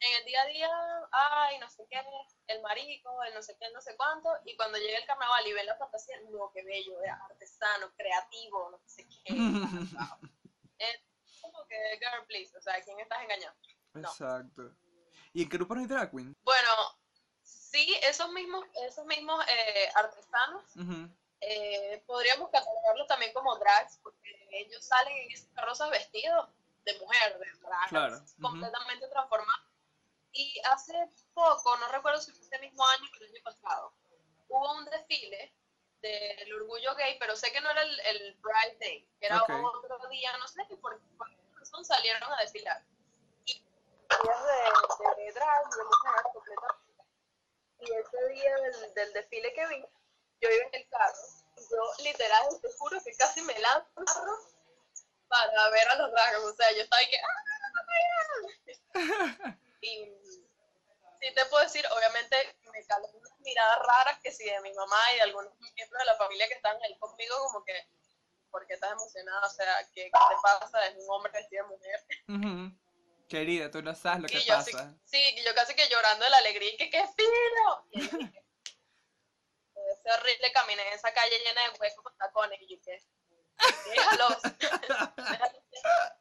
en el día a día, ay, no sé qué, el marico, el no sé qué, no sé cuánto, y cuando llega el carnaval y ven la fantasía, no, qué bello, es artesano, creativo, no sé qué. Es como que, girl, please, o sea, ¿a quién estás engañando? No. ¿Y en Carúpano hay drag queen? Bueno, sí, esos mismos, esos mismos eh, artesanos eh, podríamos catalogarlos también como drags, porque ellos salen en esas carrozas vestidos de mujer, de drag, Claro, ujú. completamente transformados. Y hace poco, no recuerdo si fue este mismo año o el año pasado, hubo un desfile del orgullo gay, pero sé que no era el, el Pride Day, que era otro día, no sé, por por qué razón salieron a desfilar. Y días de, de drag, de mujer, completamente. Y ese día del, del desfile que vi, yo iba en el carro, y yo literal, te juro que casi me lanzo para ver a los dragos, o sea, yo estaba ahí que, ¡ah, Y sí te puedo decir, obviamente me caló unas miradas raras que sí de mi mamá y de algunos miembros de la familia que están ahí conmigo, como que, ¿por qué estás emocionada? O sea, ¿qué, qué te pasa? Es un hombre vestido de mujer. Querida, tú no sabes lo que yo pasa. sí, yo casi que llorando de la alegría y que qué fino. Y dije, horrible caminé en esa calle llena de huecos con tacones y yo que, déjalos. déjalos.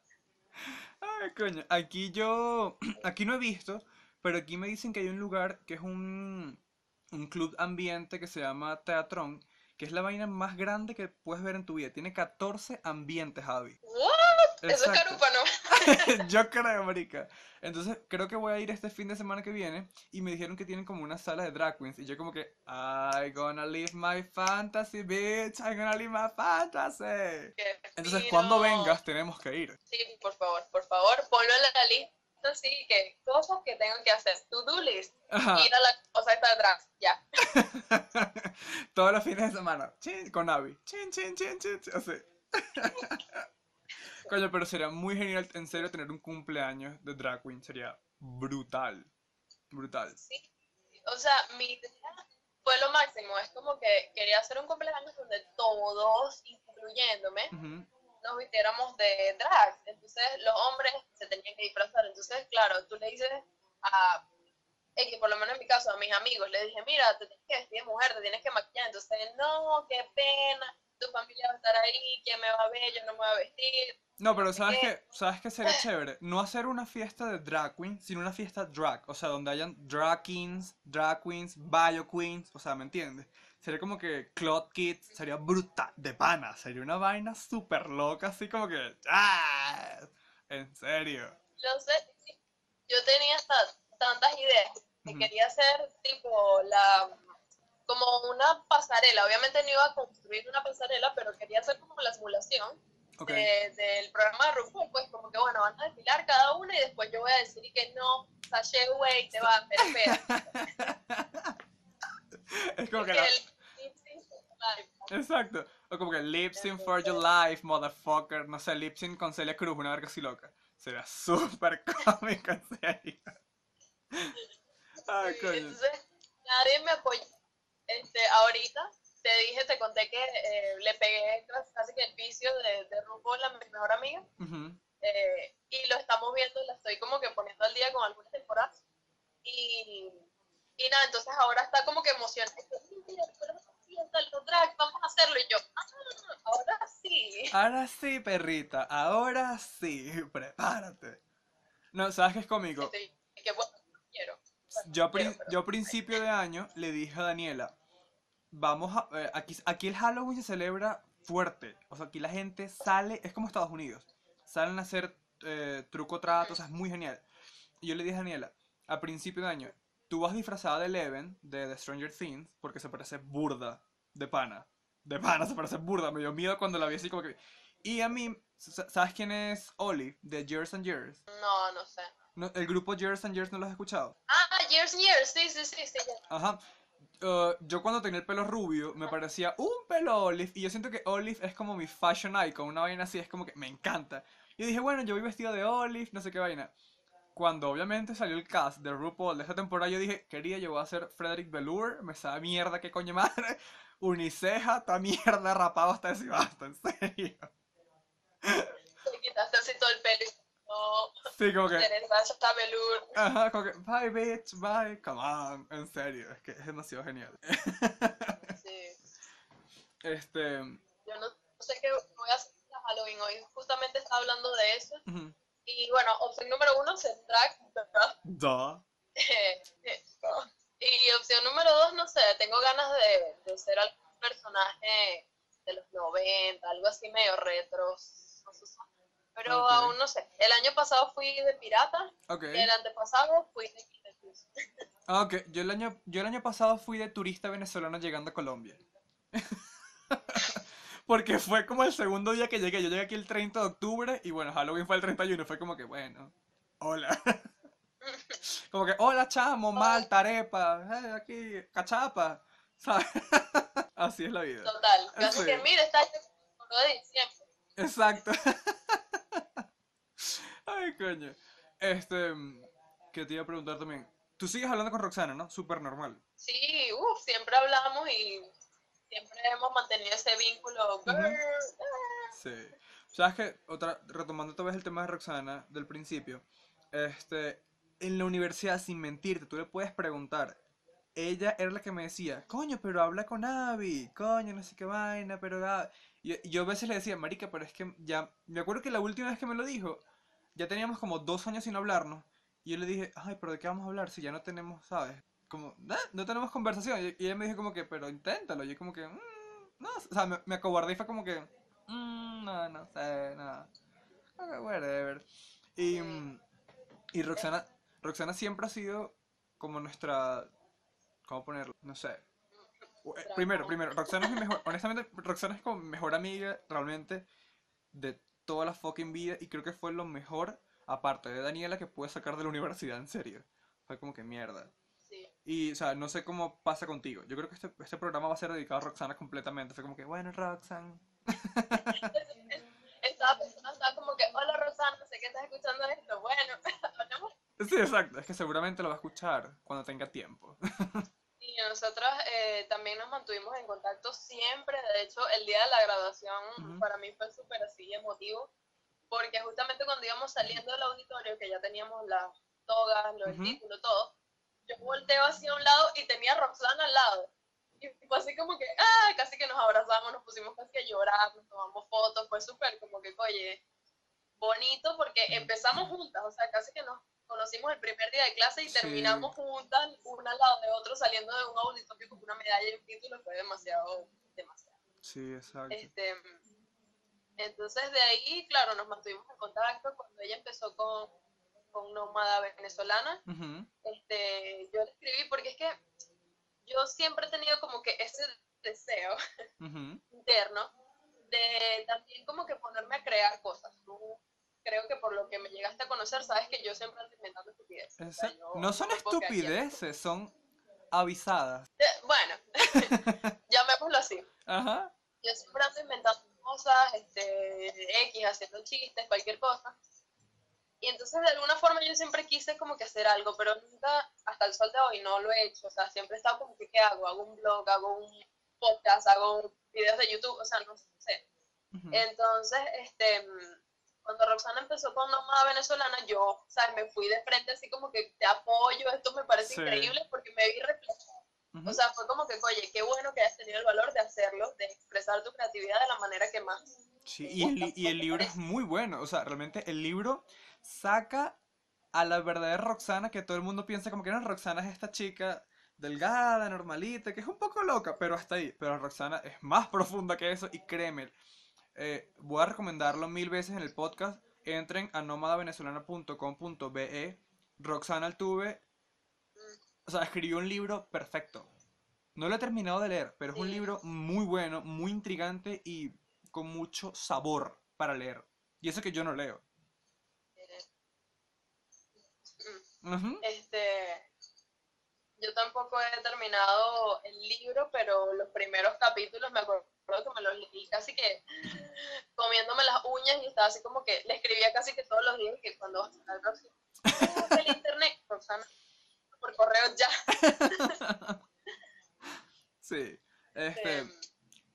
Ay, coño, aquí yo, aquí no he visto, pero aquí me dicen que hay un lugar que es un, un club ambiente que se llama Teatrón, que es la vaina más grande que puedes ver en tu vida. Tiene 14 ambientes, Javi. What? Eso es Exacto. carupa, ¿no? Yo creo, marica. Entonces, creo que voy a ir este fin de semana que viene y me dijeron que tienen como una sala de drag queens y yo como que I gonna live my fantasy, bitch. I gonna live my fantasy. Qué Entonces, fino. cuando vengas tenemos que ir. Sí, por favor, por favor, ponlo en la lista, sí, que cosas que tengo que hacer. To-do list. Ajá. Ir a la cosa esta atrás, ya. Todos los fines de semana. Chin, con Abby. Chin, chin, chin, chin, chin, así. Coño, pero sería muy genial, en serio, tener un cumpleaños de drag queen. Sería brutal. Brutal. Sí. O sea, mi idea fue lo máximo. Es como que quería hacer un cumpleaños donde todos, incluyéndome, Ujú. nos vistiéramos de drag. Entonces los hombres se tenían que disfrazar. Entonces, claro, tú le dices a, que por lo menos en mi caso, a mis amigos, le dije, mira, te tienes que vestir de mujer, te tienes que maquillar. Entonces, no, qué pena, tu familia va a estar ahí, ¿quién me va a ver? Yo no me voy a vestir. No, pero ¿sabes qué? qué? ¿Sabes qué sería chévere? No hacer una fiesta de drag queen, sino una fiesta drag. O sea, donde hayan drag kings, drag queens, bio queens. O sea, ¿me entiendes? Sería como que Cloud Kids, sería brutal, de pana. Sería una vaina súper loca, así como que... ¡Ah! En serio. Lo sé, yo tenía tantas ideas que quería hacer tipo la como una pasarela, obviamente no iba a construir una pasarela, pero quería hacer como la simulación De- del programa de RuPaul, pues como que bueno, van a desfilar cada una y después yo voy a decir que no, sashay away, te va, espera, espera. Es como que que la... el. Exacto. O como que lip sync for your life, motherfucker. No sé, lip sync con Celia Cruz, una verga así loca. Sería súper cómico, en serio. Sí, coño. Entonces, nadie me apoyó. Este, ahorita te dije, te conté que eh, le pegué casi que el vicio de, de RuPaul a mi mejor amiga. Ujú. eh, y lo estamos viendo, la estoy como que poniendo al día con algunas temporadas. Y, y nada, entonces ahora está como que emocionada. Mira, drags, vamos a hacerlo. Y yo, ah, ahora sí. Ahora sí, perrita. Ahora sí. Prepárate. No, ¿sabes qué es cómico? Este, y que bueno, quiero. Yo a, quiero, pero- yo a principio de año le dije a Daniela, vamos a... eh, aquí, aquí el Halloween se celebra fuerte. O sea, aquí la gente sale, es como Estados Unidos. Salen a hacer eh, truco trato, o sea, es muy genial. Y yo le dije a Daniela, a principio de año, tú vas disfrazada de Eleven, de The Stranger Things, porque se parece burda de pana. De pana, se parece burda. Me dio miedo cuando la vi así como que... Y a mí, sa- ¿sabes quién es Olive, de Years and Years? No, no sé. No, el grupo Years and Years no lo has escuchado. Ah, Years and Years, sí, sí, sí, sí. ya. Ajá. Uh, yo cuando tenía el pelo rubio me parecía un pelo Olive y yo siento que Olive es como mi fashion icon, una vaina así, es como que me encanta. Y dije, bueno, yo voy vestido de Olive, no sé qué vaina. Cuando obviamente salió el cast de RuPaul de esta temporada, yo dije, quería, yo voy a ser Frederick Velour, me sabe mierda, qué coño madre, uniceja, esta mierda, rapado hasta decir basta, en serio. Te quitaste así todo el pelo no, Sí, como que, Teresa velour. ajá, como que, bye bitch, bye, come on, en serio, es que es demasiado genial. Sí. Este, Yo no sé qué voy a hacer para Halloween hoy. Justamente estaba hablando de eso. Y bueno, opción número uno. ¿verdad? duh. y opción número dos, no sé, tengo ganas de, de ser algún personaje de los 90, algo así medio retro. no sé, Pero aún no sé. El año pasado fui de pirata, Ok. y el antepasado fui de. Ah, ok. Yo el año, yo el año pasado fui de turista venezolano llegando a Colombia. Porque fue como el segundo día que llegué. Yo llegué aquí el 30 de octubre y bueno, Halloween fue el 31. Fue como que, bueno, hola. Como que, hola chamo, malta, arepa, eh, aquí, cachapa. ¿Sabes? Así es la vida. Total. Así Sí. que, mira, está el de diciembre. Exacto. Ay, coño. Este, que te iba a preguntar también. Tú sigues hablando con Roxana, ¿no? Súper normal. Sí, uff, siempre hablamos y siempre hemos mantenido ese vínculo. Ujú. girl, Sí. ¿Sabes qué? Otra, retomando otra vez el tema de Roxana del principio. Este, en la universidad, sin mentirte, tú le puedes preguntar. Ella era la que me decía, coño, pero habla con Abby, coño, no sé qué vaina, pero... Gaby". Y yo, yo a veces le decía, marica, pero es que ya... Me acuerdo que la última vez que me lo dijo, ya teníamos como dos años sin hablarnos. Y yo le dije, ay, pero ¿de qué vamos a hablar si ya no tenemos, ¿sabes? Como, "Ah, no tenemos conversación. Y ella me dijo como que, pero inténtalo. Yo como que, "Mm, no, o sea, me, me acobardé y fue como que, "Mm, no, no sé, no. ok, whatever. Y, y Roxana, Roxana siempre ha sido como nuestra, ¿cómo ponerlo? No sé. Eh, Primero, primero, Roxana es mi mejor, honestamente, Roxana es como mi mejor amiga realmente de toda la fucking vida y creo que fue lo mejor, aparte de Daniela, que pude sacar de la universidad, en serio. Fue como que mierda. Sí. Y, o sea, no sé cómo pasa contigo. Yo creo que este, este programa va a ser dedicado a Roxana completamente. Fue como que, bueno, Roxana. Estaba pensando, estaba como que, hola Rosana, sé que estás escuchando esto. Bueno, hablamos. Sí, exacto. Es que seguramente lo va a escuchar cuando tenga tiempo. Y nosotros eh, también nos mantuvimos en contacto siempre. De hecho, el día de la graduación para mí fue súper así emotivo. Porque justamente cuando íbamos saliendo del auditorio, que ya teníamos las togas, lo del Ujú. título, todo, yo volteo hacia un lado y tenía a Roxana al lado. Y fue así como que, ah, casi que nos abrazamos, nos pusimos casi a llorar, nos tomamos fotos, fue súper como que, oye, bonito porque empezamos juntas, o sea, casi que nos conocimos el primer día de clase y Sí. terminamos juntas, una al lado de otro, saliendo de un auditorio con una medalla y un título, fue demasiado, demasiado. Sí, exacto. Este, entonces de ahí, claro, nos mantuvimos en contacto cuando ella empezó con, con Nómada Venezolana este, yo le escribí porque es que yo siempre he tenido como que ese deseo interno de también como que ponerme a crear cosas. Tú creo que por lo que me llegaste a conocer, sabes que yo siempre ando inventando estupideces. O sea, Esa- yo No son estupideces, son avisadas. Eh, Bueno, llamémoslo así. Ajá. Yo siempre ando inventando cosas, este, X, haciendo chistes, cualquier cosa. Y entonces de alguna forma yo siempre quise como que hacer algo, pero nunca, hasta el sol de hoy, no lo he hecho. O sea, siempre he estado como que, ¿qué hago? Hago un blog, hago un podcast, hago videos de YouTube, o sea, no sé. Entonces, este, cuando Roxana empezó con Nómada Venezolana, yo, ¿sabes? Me fui de frente así como que te apoyo, esto me parece Sí. increíble porque me vi reflejada. Ujú. O sea, fue como que, oye, qué bueno que hayas tenido el valor de hacerlo, de expresar tu creatividad de la manera que más. Sí, y el, li- y el libro es muy bueno. O sea, realmente el libro saca a la verdadera Roxana que todo el mundo piensa como que no, Roxana es esta chica delgada, normalita, que es un poco loca, pero hasta ahí. Pero Roxana es más profunda que eso y créeme, eh, voy a recomendarlo mil veces en el podcast. Entren a nómadavenezolana.com.be. Roxana Altuve, o sea, escribió un libro perfecto. No lo he terminado de leer, pero es un libro muy bueno, muy intrigante y con mucho sabor para leer. Y eso que yo no leo. eh, mm, Ujú. Este, yo tampoco he terminado el libro, pero los primeros capítulos me acuerdo que me los leí casi que comiéndome las uñas y estaba así como que le escribía casi que todos los días que cuando vas a próximo, "Oh, el internet, Roxana, por correo ya. Sí. Este, Em,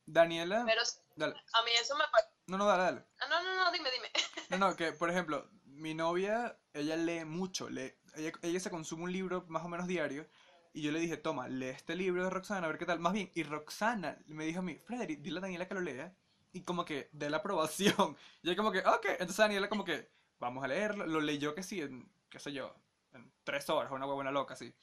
Daniela. pero Dale. a mí eso me. No, no, dale, dale. Ah, no, no, no, dime, dime. No, no, que por ejemplo, mi novia, ella lee mucho, lee, ella, ella se consume un libro más o menos diario, y yo le dije, toma, lee este libro de Roxana, a ver qué tal. Más bien, y Roxana me dijo a mí, Frederick, dile a Daniela que lo lea, y como que dé la aprobación. Y yo como que, ok, entonces Daniela como que, vamos a leerlo, lo leyó que sí, en, qué sé yo, en tres horas, una huevona loca, así.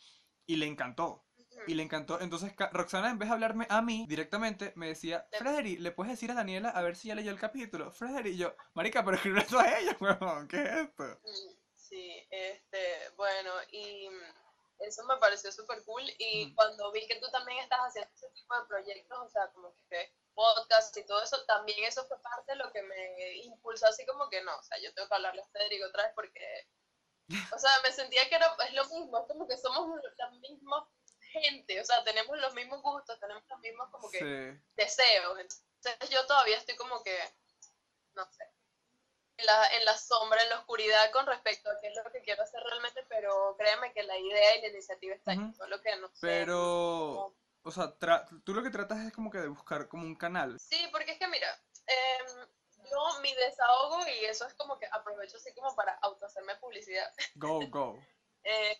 Y le encantó. Y le encantó. Entonces Roxana, en vez de hablarme a mí directamente, me decía, Frederick, ¿le puedes decir a Daniela a ver si ya leyó el capítulo? Frederick, y yo, marica, pero escribe eso a ella, huevón, ¿qué es esto? Sí, este, bueno, y eso me pareció súper cool. Y cuando vi que tú también estás haciendo ese tipo de proyectos, o sea, como que podcast y todo eso, también eso fue parte de lo que me impulsó así como que no, o sea, yo tengo que hablarle a Federico otra vez porque, o sea, me sentía que era, es lo mismo, es como que somos la misma gente, o sea, tenemos los mismos gustos, tenemos los mismos como que Sí. deseos. Entonces yo todavía estoy como que, no sé, la, en la sombra, en la oscuridad con respecto a qué es lo que quiero hacer realmente, pero créeme que la idea y la iniciativa está ahí, Ujú. solo que no sé. Pero, o sea, tra- tú lo que tratas es como que de buscar como un canal. Sí, porque es que mira, em, yo mi desahogo, y eso es como que aprovecho así como para autohacerme publicidad, Go, go. eh,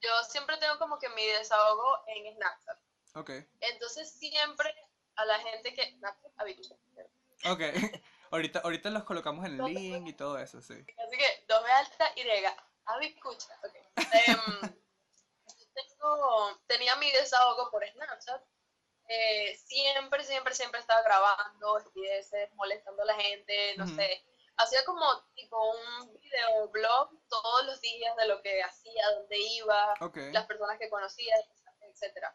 yo siempre tengo como que mi desahogo en Snapchat. Ok, Entonces siempre a la gente que... Snapchat, ok. ahorita, ahorita los colocamos en el link y todo eso, sí. Así que, doble alta y de Avi escucha. ok. Yo tengo, tenía mi desahogo por Snapchat. Eh, siempre, siempre, siempre estaba grabando estupideces, molestando a la gente, no Ujú. sé. hacía como tipo un videoblog todos los días de lo que hacía, dónde iba, las personas que conocía, etcétera.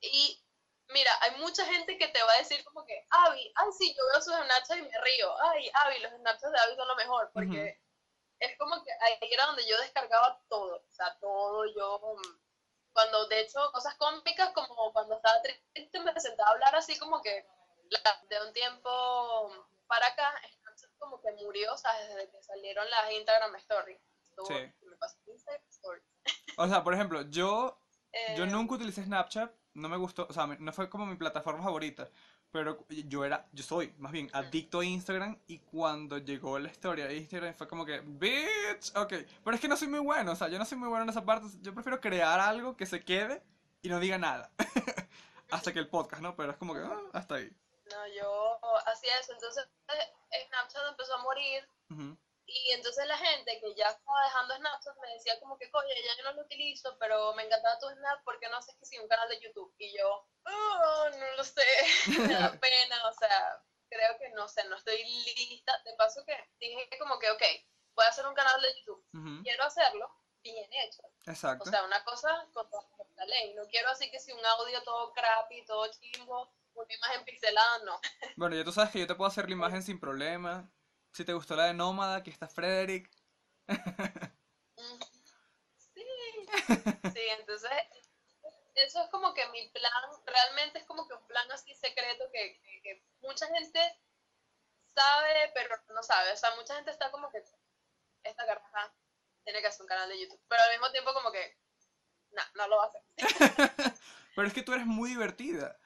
Y mira, hay mucha gente que te va a decir como que, Avi, ay sí, yo veo sus Snapchats y me río, ay, Avi, los Snapchats de Avi son lo mejor, porque es como que ahí era donde yo descargaba todo, o sea, todo, yo, cuando de hecho cosas cómicas, como cuando estaba triste, me sentaba a hablar así como que de un tiempo para acá, Snapchat como que murió, o sea, desde que salieron las Instagram Stories. sí. Me pasó Instagram Stories. O sea, por ejemplo, yo, yo eh, nunca utilicé Snapchat, no me gustó, o sea, no fue como mi plataforma favorita, pero yo era, yo soy más bien adicto a Instagram y cuando llegó la historia de Instagram fue como que, bitch, ok, pero es que no soy muy bueno, o sea, yo no soy muy bueno en esa parte, yo prefiero crear algo que se quede y no diga nada, hasta que el podcast, ¿no? Pero es como que, ah, hasta ahí. No, yo hacía eso, entonces Snapchat empezó a morir. Y entonces la gente que ya estaba dejando Snapchat me decía como que, oye, ya yo no lo utilizo, pero me encantaba tu Snap, porque no haces que si un canal de YouTube? Y yo, oh, no lo sé, me da pena, o sea, creo que no sé, no estoy lista. De paso que dije como que, ok, voy a hacer un canal de YouTube, quiero hacerlo bien hecho. Exacto. O sea, una cosa con la ley, no quiero así que si un audio todo crappy, todo chimbo, una imagen pixelada, no. Bueno, ya tú sabes que yo te puedo hacer la imagen sin problema si te gustó la de Nómada, aquí está Frederick. Sí, sí, entonces eso es como que mi plan, realmente es como que un plan así secreto que, que, mucha gente sabe, pero no sabe. O sea, mucha gente está como que esta garraja tiene que hacer un canal de YouTube. Pero al mismo tiempo como que, no, no lo va a hacer. pero es que tú eres muy divertida.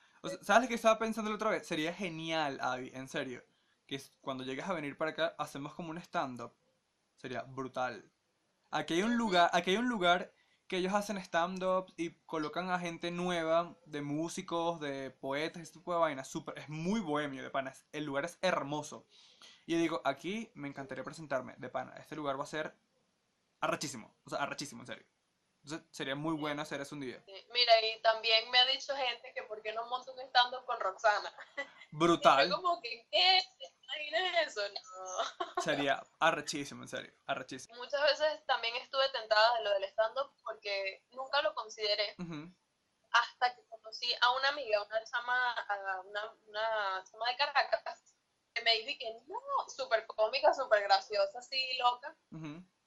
¿Sabes lo que estaba pensando la otra vez? Sería genial, Abby, en serio que cuando llegues a venir para acá hacemos como un stand-up. Sería brutal. Aquí hay un lugar, aquí hay un lugar que ellos hacen stand-up y colocan a gente nueva, de músicos, de poetas, este tipo de vainas. Super, es muy bohemio de pana. El lugar es hermoso. Y digo, aquí me encantaría presentarme de pana. Este lugar va a ser arrachísimo. O sea, arrachísimo, en serio. Entonces sería muy bueno hacer eso un día. Mira, y también me ha dicho gente que por qué no monto un stand-up con Roxana. Brutal. como que, ¿qué? imaginas eso? No. Sería arrechísimo, en serio, arrechísimo. Muchas veces también estuve tentada de lo del stand-up porque nunca lo consideré. Hasta que conocí a una amiga, una chama, una, una chama de Caracas, que me dijo que no, súper cómica, súper graciosa, así loca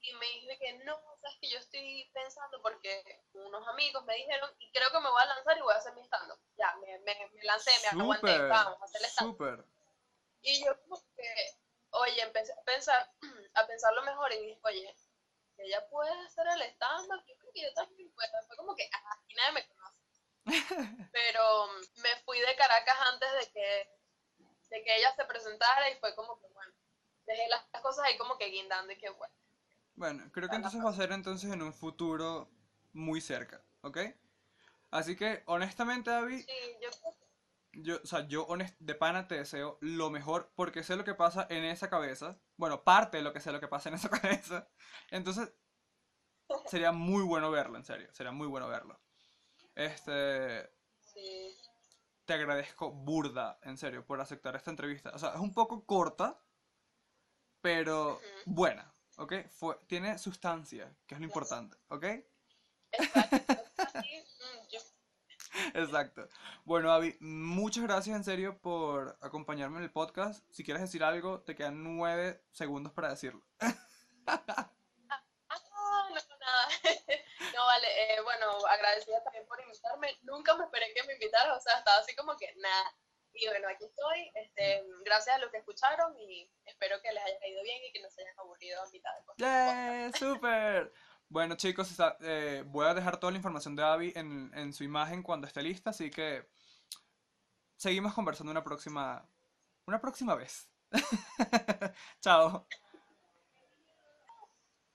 y me dije que no, sabes que yo estoy pensando porque unos amigos me dijeron y creo que me voy a lanzar y voy a hacer mi stand -up. Ya, me, me, me lancé, me aguanté, vamos a hacer el stand -up. Y yo como que, oye, empecé a pensar, a pensarlo mejor y dije, oye, ella puede hacer el stand-up, yo creo que yo también puedo. Fue como que, ah, aquí nadie me conoce. Pero me fui de Caracas antes de que, de que ella se presentara y fue como que, bueno, dejé las cosas ahí como que guindando y que, bueno bueno, creo que entonces va a ser entonces en un futuro muy cerca, ¿ok? Así que, honestamente, David, sí, yo... yo, o sea, yo de pana te deseo lo mejor porque sé lo que pasa en esa cabeza. Bueno, parte de lo que sé lo que pasa en esa cabeza. Entonces, sería muy bueno verlo, en serio. Sería muy bueno verlo. Este... Sí. Te agradezco burda, en serio, por aceptar esta entrevista. O sea, es un poco corta, pero buena. ¿Ok? Fue, tiene sustancia, que es lo importante, ¿ok? Exacto. Bueno, Avi, muchas gracias en serio por acompañarme en el podcast. Si quieres decir algo, te quedan nueve segundos para decirlo. ah, no, vale. Eh, bueno, agradecida también por invitarme. Nunca me esperé que me invitaras, o sea, estaba así como que nada. Y bueno, aquí estoy. Este, gracias a los que escucharon y espero que les haya caído bien y que no se hayan aburrido a mitad de cosas. ¡Yeah! ¡Súper! Bueno, chicos, eh, voy a dejar toda la información de Abby en, en su imagen cuando esté lista, así que seguimos conversando una próxima, una próxima vez. Chao.